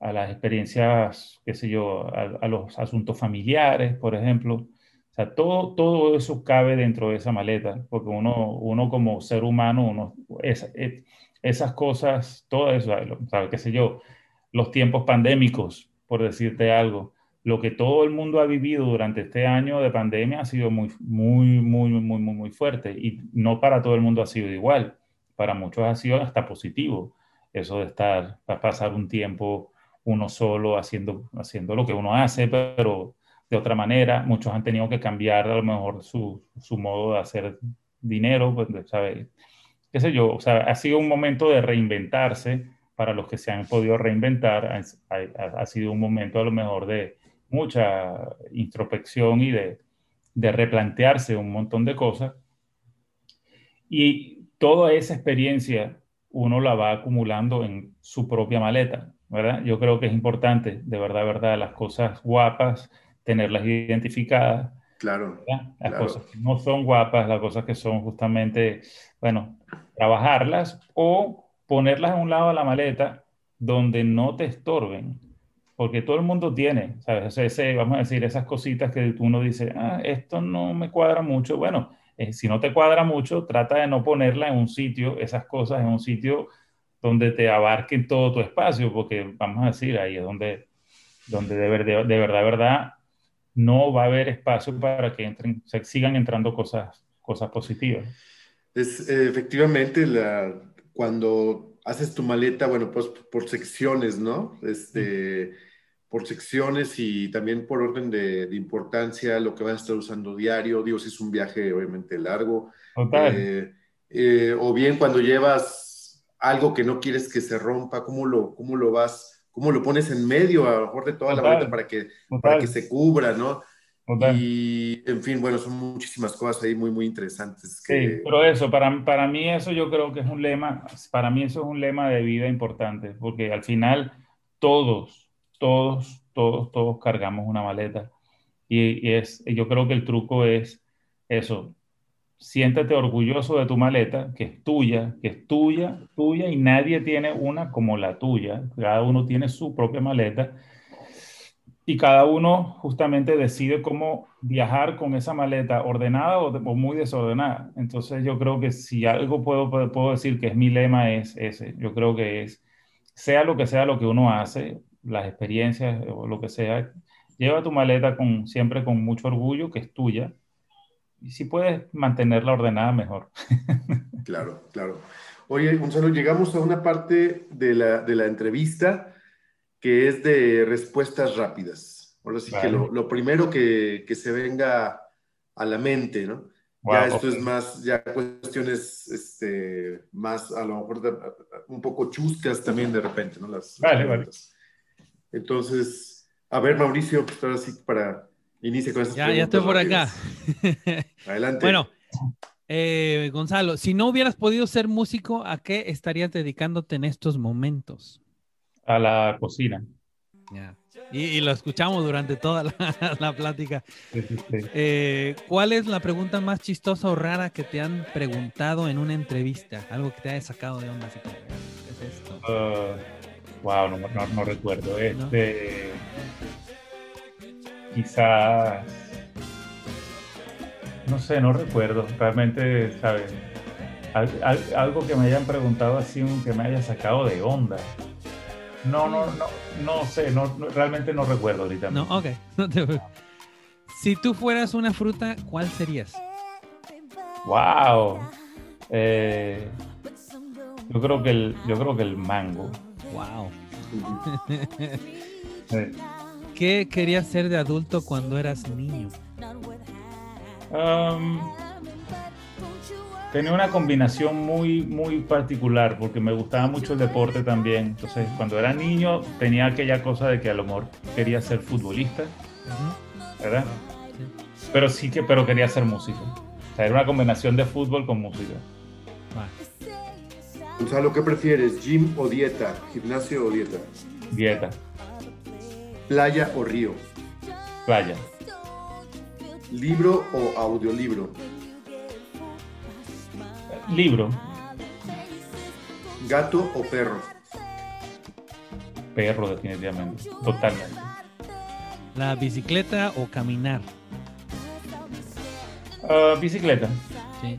a las experiencias, qué sé yo, a, los asuntos familiares, por ejemplo. O sea, todo, todo eso cabe dentro de esa maleta, porque uno, uno como ser humano, uno, esas cosas, todo eso, ¿sabes? qué sé yo, los tiempos pandémicos, por decirte algo, lo que todo el mundo ha vivido durante este año de pandemia ha sido muy, muy, muy, muy, muy, muy fuerte y no para todo el mundo ha sido igual. Para muchos ha sido hasta positivo eso de estar, pasar un tiempo uno solo haciendo, haciendo lo que uno hace, pero de otra manera. Muchos han tenido que cambiar a lo mejor su, su modo de hacer dinero, pues, ¿sabe? qué sé yo, o sea, ha sido un momento de reinventarse para los que se han podido reinventar, ha, ha, sido un momento a lo mejor de mucha introspección y de, de replantearse un montón de cosas. Y toda esa experiencia uno la va acumulando en su propia maleta, ¿verdad? Yo creo que es importante, de verdad, verdad, las cosas guapas, tenerlas identificadas. Claro. Las cosas que no son guapas, las cosas que son justamente, bueno, trabajarlas o ponerlas a un lado de la maleta donde no te estorben. Porque todo el mundo tiene, ¿sabes? Ese, vamos a decir, esas cositas que uno dice, ah, esto no me cuadra mucho. Bueno, eh, si no te cuadra mucho, trata de no ponerla en un sitio, esas cosas en un sitio donde te abarquen todo tu espacio, porque vamos a decir, ahí es donde, donde de, verdad, de verdad, verdad, no va a haber espacio para que entren, se sigan entrando cosas, cosas positivas. Es efectivamente la, cuando haces tu maleta, bueno, pues por secciones, ¿no? Este, por secciones y también por orden de, importancia, lo que vas a estar usando diario, digo, si es un viaje obviamente largo. Eh, eh, o bien cuando llevas algo que no quieres que se rompa, ¿cómo lo, cómo lo vas, cómo lo pones en medio a lo mejor de toda la maleta para que, para que se cubra, ¿no? Y, en fin, bueno, son muchísimas cosas ahí muy, muy interesantes. Que... Sí, pero eso, para, para mí eso yo creo que es un lema, para mí eso es un lema de vida importante, porque al final todos, todos, todos, todos cargamos una maleta. Y, es, yo creo que el truco es eso, siéntate orgulloso de tu maleta, que es tuya, que es tuya, tuya, y nadie tiene una como la tuya. Cada uno tiene su propia maleta y cada uno justamente decide cómo viajar con esa maleta ordenada o, o, muy desordenada. Entonces yo creo que si algo puedo, puedo decir que es mi lema es ese. Yo creo que es, sea lo que sea lo que uno hace, las experiencias o lo que sea, lleva tu maleta con, siempre con mucho orgullo, que es tuya, y si puedes mantenerla ordenada, mejor. Claro, claro. Oye, Gonzalo, llegamos a una parte de la, de la entrevista que es de respuestas rápidas. Ahora sí que lo, lo primero que, que, se venga a la mente, ¿no? ya esto es más, ya cuestiones este, más, a lo mejor un poco chuscas también de repente, ¿no? Las, vale, vale. Entonces, a ver, Mauricio, pues ahora sí para inicie con estas Ya, ya estoy por acá. Adelante. Bueno, eh, Gonzalo, si no hubieras podido ser músico, ¿a qué estarías dedicándote en estos momentos? A la cocina. Ya. Y, lo escuchamos durante toda la, plática. Eh, ¿Cuál es la pregunta más chistosa o rara que te han preguntado en una entrevista? Algo que te haya sacado de onda. Así ¿Qué es esto? Uh, Wow, no, no, recuerdo. Este. Quizás. No sé, no recuerdo. Realmente, ¿sabes? algo que me hayan preguntado así, que me haya sacado de onda. No, no, no, no sé, no, realmente no recuerdo ahorita. No, ok. si tú fueras una fruta, ¿cuál serías? Wow. Eh, yo creo que el, yo creo que el mango. Wow. ¿Qué querías ser de adulto cuando eras niño? tenía una combinación muy, muy particular porque me gustaba mucho el deporte también. Entonces, cuando era niño tenía aquella cosa de que a lo mejor quería ser futbolista, ¿verdad? Pero sí que, pero quería ser músico. sea, era una combinación de fútbol con música. Gonzalo, ¿qué prefieres? ¿Gym o dieta? ¿Gimnasio o dieta? Dieta. ¿Playa o río? Playa. ¿Libro o audiolibro? Libro. ¿Gato o perro? Perro, definitivamente. Totalmente. ¿La bicicleta o caminar? Ah, bicicleta. Sí.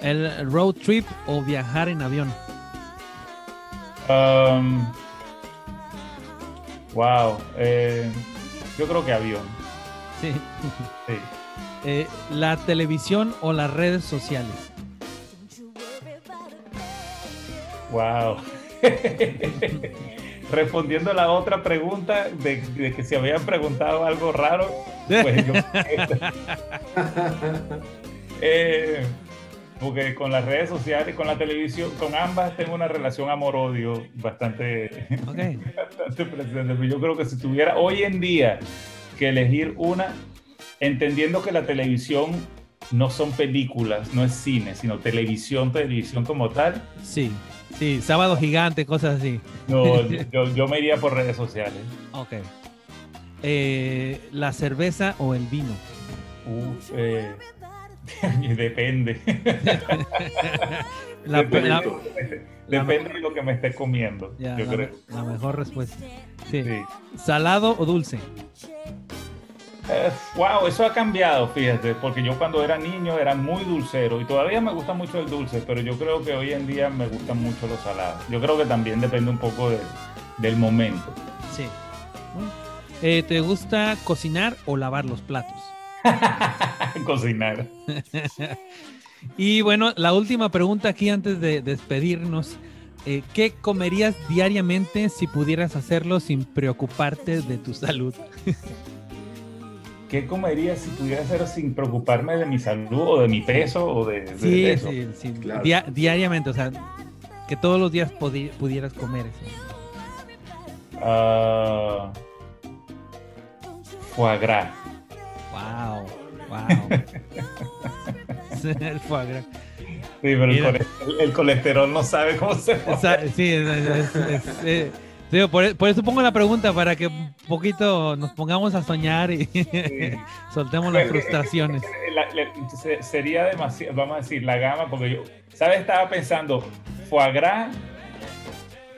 ¿El road trip o viajar en avión? Um, wow. eh, yo creo que avión. Sí. Sí. Eh, ¿La televisión o las redes sociales? Wow. Respondiendo a la otra pregunta de, de que si habían preguntado algo raro, pues yo. Eh, porque con las redes sociales, con la televisión, con ambas tengo una relación amor-odio bastante, Ok. bastante presente. Pero Yo creo que si tuviera hoy en día que elegir una, entendiendo que la televisión no son películas, no es cine, sino televisión, televisión como tal, Sí. Sí, sábado gigante, cosas así. no, yo, yo me iría por redes sociales. Ok. Eh, ¿La cerveza o el vino? Uf, eh, depende. La, Depende. la- Depende de lo que me esté comiendo, ya, yo la- creo. la mejor respuesta. Sí. Sí. ¿Salado o dulce? Eh, wow, eso ha cambiado, fíjate, porque yo cuando era niño era muy dulcero y todavía me gusta mucho el dulce, pero yo creo que hoy en día me gustan mucho los salados. Yo creo que también depende un poco de- del momento. Sí. Eh, ¿Te gusta cocinar o lavar los platos? Cocinar. Y bueno, la última pregunta aquí antes de despedirnos. Eh, ¿Qué comerías diariamente si pudieras hacerlo sin preocuparte de tu salud? ¿Qué comería si pudiera hacer sin preocuparme de mi salud o de mi peso o de, de Sí, eso? sí, sí. Claro. Dia- diariamente, o sea, que todos los días pudieras comer eso. Ah, foie gras. Wow, wow. El foie gras. Sí, pero el, colesterol, el colesterol no sabe cómo se Esa- sí, es- es- es- sí, por, por eso pongo la pregunta, para que un poquito nos pongamos a soñar y soltemos las frustraciones. La- la- se- sería demasiado, vamos a decir, la gama, porque yo, ¿sabes? Estaba pensando, foie gras,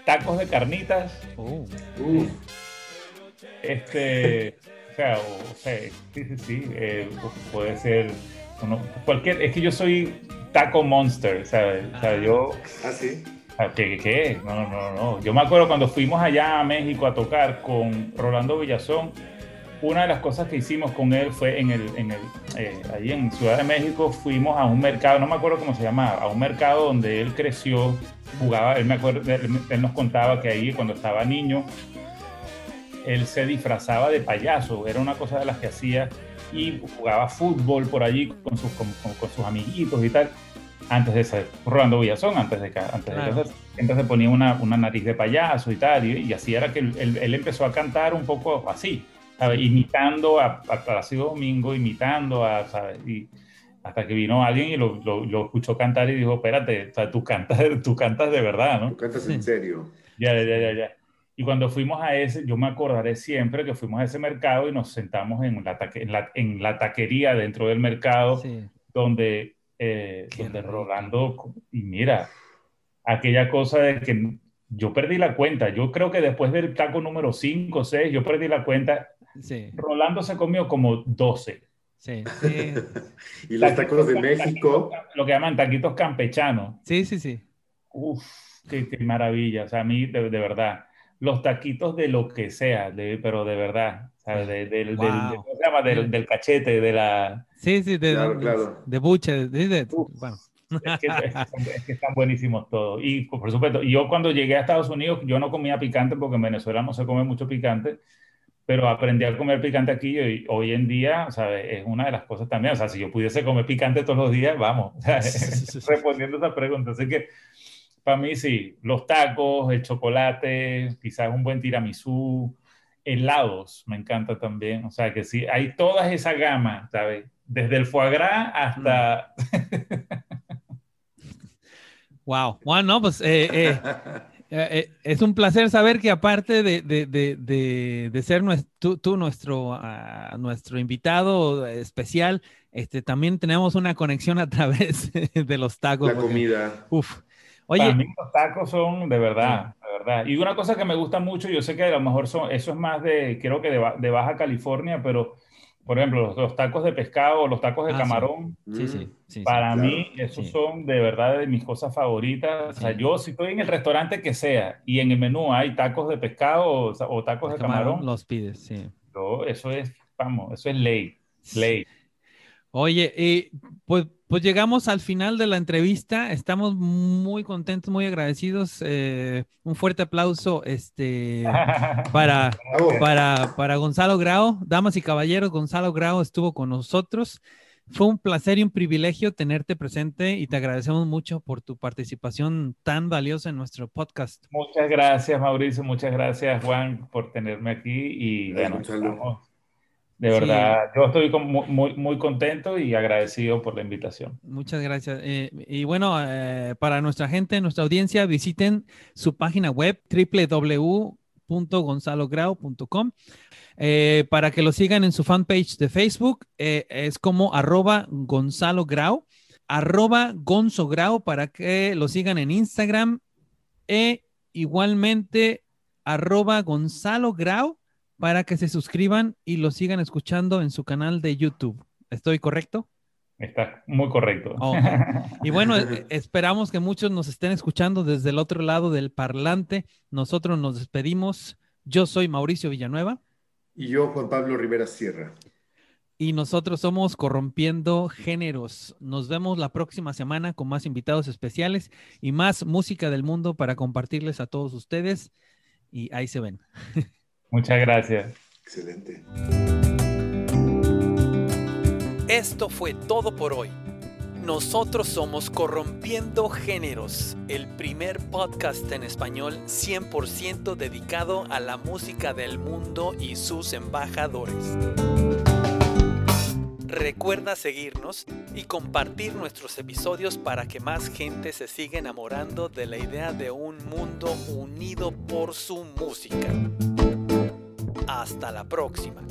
tacos de carnitas, Oh, este, sea, o, o sea, sí, sí, sí, eh, puede ser, uno- cualquier, es que yo soy taco monster, ¿sabes? O sea, yo, ¿ah, sí? Ah, ¿Qué, qué, qué? No, no, no. Yo me acuerdo cuando fuimos allá a México a tocar con Rolando Villazón, una de las cosas que hicimos con él fue en el, en el, eh, ahí en Ciudad de México, fuimos a un mercado, no me acuerdo cómo se llamaba, a un mercado donde él creció, jugaba, él, me acuerdo, él, él nos contaba que ahí cuando estaba niño, él se disfrazaba de payaso, era una cosa de las que hacía y jugaba fútbol por allí con sus, con, con- con sus amiguitos y tal, antes de ser Rolando Villazón, antes de, ca- antes de Claro. casarse. Entonces ponía una, una nariz de payaso y tal, y, y así era que él, él- empezó a cantar un poco así, ¿sabes? imitando a, a Plácido Domingo, imitando a, ¿sabes? Y hasta que vino alguien y lo, lo- lo escuchó cantar y dijo, espérate, o sea, tú, cantas, tú cantas de verdad, ¿no? ¿Tú cantas en serio? Ya, ya, ya, ya. Y cuando fuimos a ese, yo me acordaré siempre que fuimos a ese mercado y nos sentamos en la, taque- en la, en la taquería dentro del mercado sí. donde, eh, donde. Rolando, y mira, aquella cosa de que yo perdí la cuenta, yo creo que después del taco número 5 o 6, yo perdí la cuenta, Sí, Rolando se comió como 12. sí, sí, Y los tacos de México, taquitos- lo que llaman taquitos campechanos. sí, sí, sí. Uf, qué, qué maravilla. O sea, a mí, de, de verdad, los taquitos de lo que sea, de, pero de verdad, ¿sabes? De- del, del- Wow. del-. Del, del cachete, de la... Sí, sí, de, Claro, de, claro. de buche, de, de- Uf. bueno. Es que, es que- es que están buenísimos todos. Y por supuesto, yo cuando llegué a Estados Unidos, yo no comía picante porque en Venezuela no se come mucho picante, pero aprendí a comer picante aquí y hoy en día, ¿sabes? Es una de las cosas también. O sea, si yo pudiese comer picante todos los días, vamos, o sea, respondiendo a esa pregunta. Así que para mí sí, los tacos, el chocolate, quizás un buen tiramisú, helados, me encanta también. O sea que sí, hay toda esa gama, ¿sabes? Desde el foie gras hasta... wow, mm. wow, no, pues eh, eh, eh, es un placer saber que aparte de, de, de, de ser nuestro, tú, nuestro, uh, nuestro invitado especial, este, también tenemos una conexión a través de los tacos. La comida. Uf. Oye, Para mí los tacos son de verdad, de verdad. Y una cosa que me gusta mucho, yo sé que a lo mejor son, eso es más de, creo que de, Baja California, pero por ejemplo, los, tacos de pescado o los tacos de ah, camarón, sí. Sí, sí, para mí esos son de verdad de mis cosas favoritas. O sea, yo si estoy en el restaurante que sea y en el menú hay tacos de pescado o, tacos de, camarón, los pides, sí. eso es, vamos, eso es ley, ley. Oye, y pues, pues llegamos al final de la entrevista. Estamos muy contentos, muy agradecidos. Eh, un fuerte aplauso este, para, para, para Gonzalo Grau. Damas y caballeros, Gonzalo Grau estuvo con nosotros. Fue un placer y un privilegio tenerte presente y te agradecemos mucho por tu participación tan valiosa en nuestro podcast. Muchas gracias, Mauricio. Muchas gracias, Juan, por tenerme aquí. Y bueno, de verdad, yo estoy muy, muy, contento y agradecido por la invitación. Muchas gracias. Eh, y bueno, eh, para nuestra gente, nuestra audiencia, visiten su página web www.gonzalograo.com eh, para que lo sigan en su fanpage de Facebook. es como arroba Gonzalo Grau, arroba Gonzo Grau para que lo sigan en Instagram e igualmente arroba Gonzalo Grau para que se suscriban y lo sigan escuchando en su canal de YouTube. ¿Estoy correcto? Está muy correcto. Y bueno, esperamos que muchos nos estén escuchando desde el otro lado del parlante. Nosotros nos despedimos. Yo soy Mauricio Villanueva. Y yo, Juan Pablo Rivera Sierra. Y nosotros somos Corrompiendo Géneros. Nos vemos la próxima semana con más invitados especiales y más música del mundo para compartirles a todos ustedes. Y ahí se ven. Muchas gracias. Excelente. Esto fue todo por hoy. Nosotros somos Corrompiendo Géneros, el primer podcast en español 100% dedicado a la música del mundo y sus embajadores. Recuerda seguirnos y compartir nuestros episodios para que más gente se siga enamorando de la idea de un mundo unido por su música. Hasta la próxima.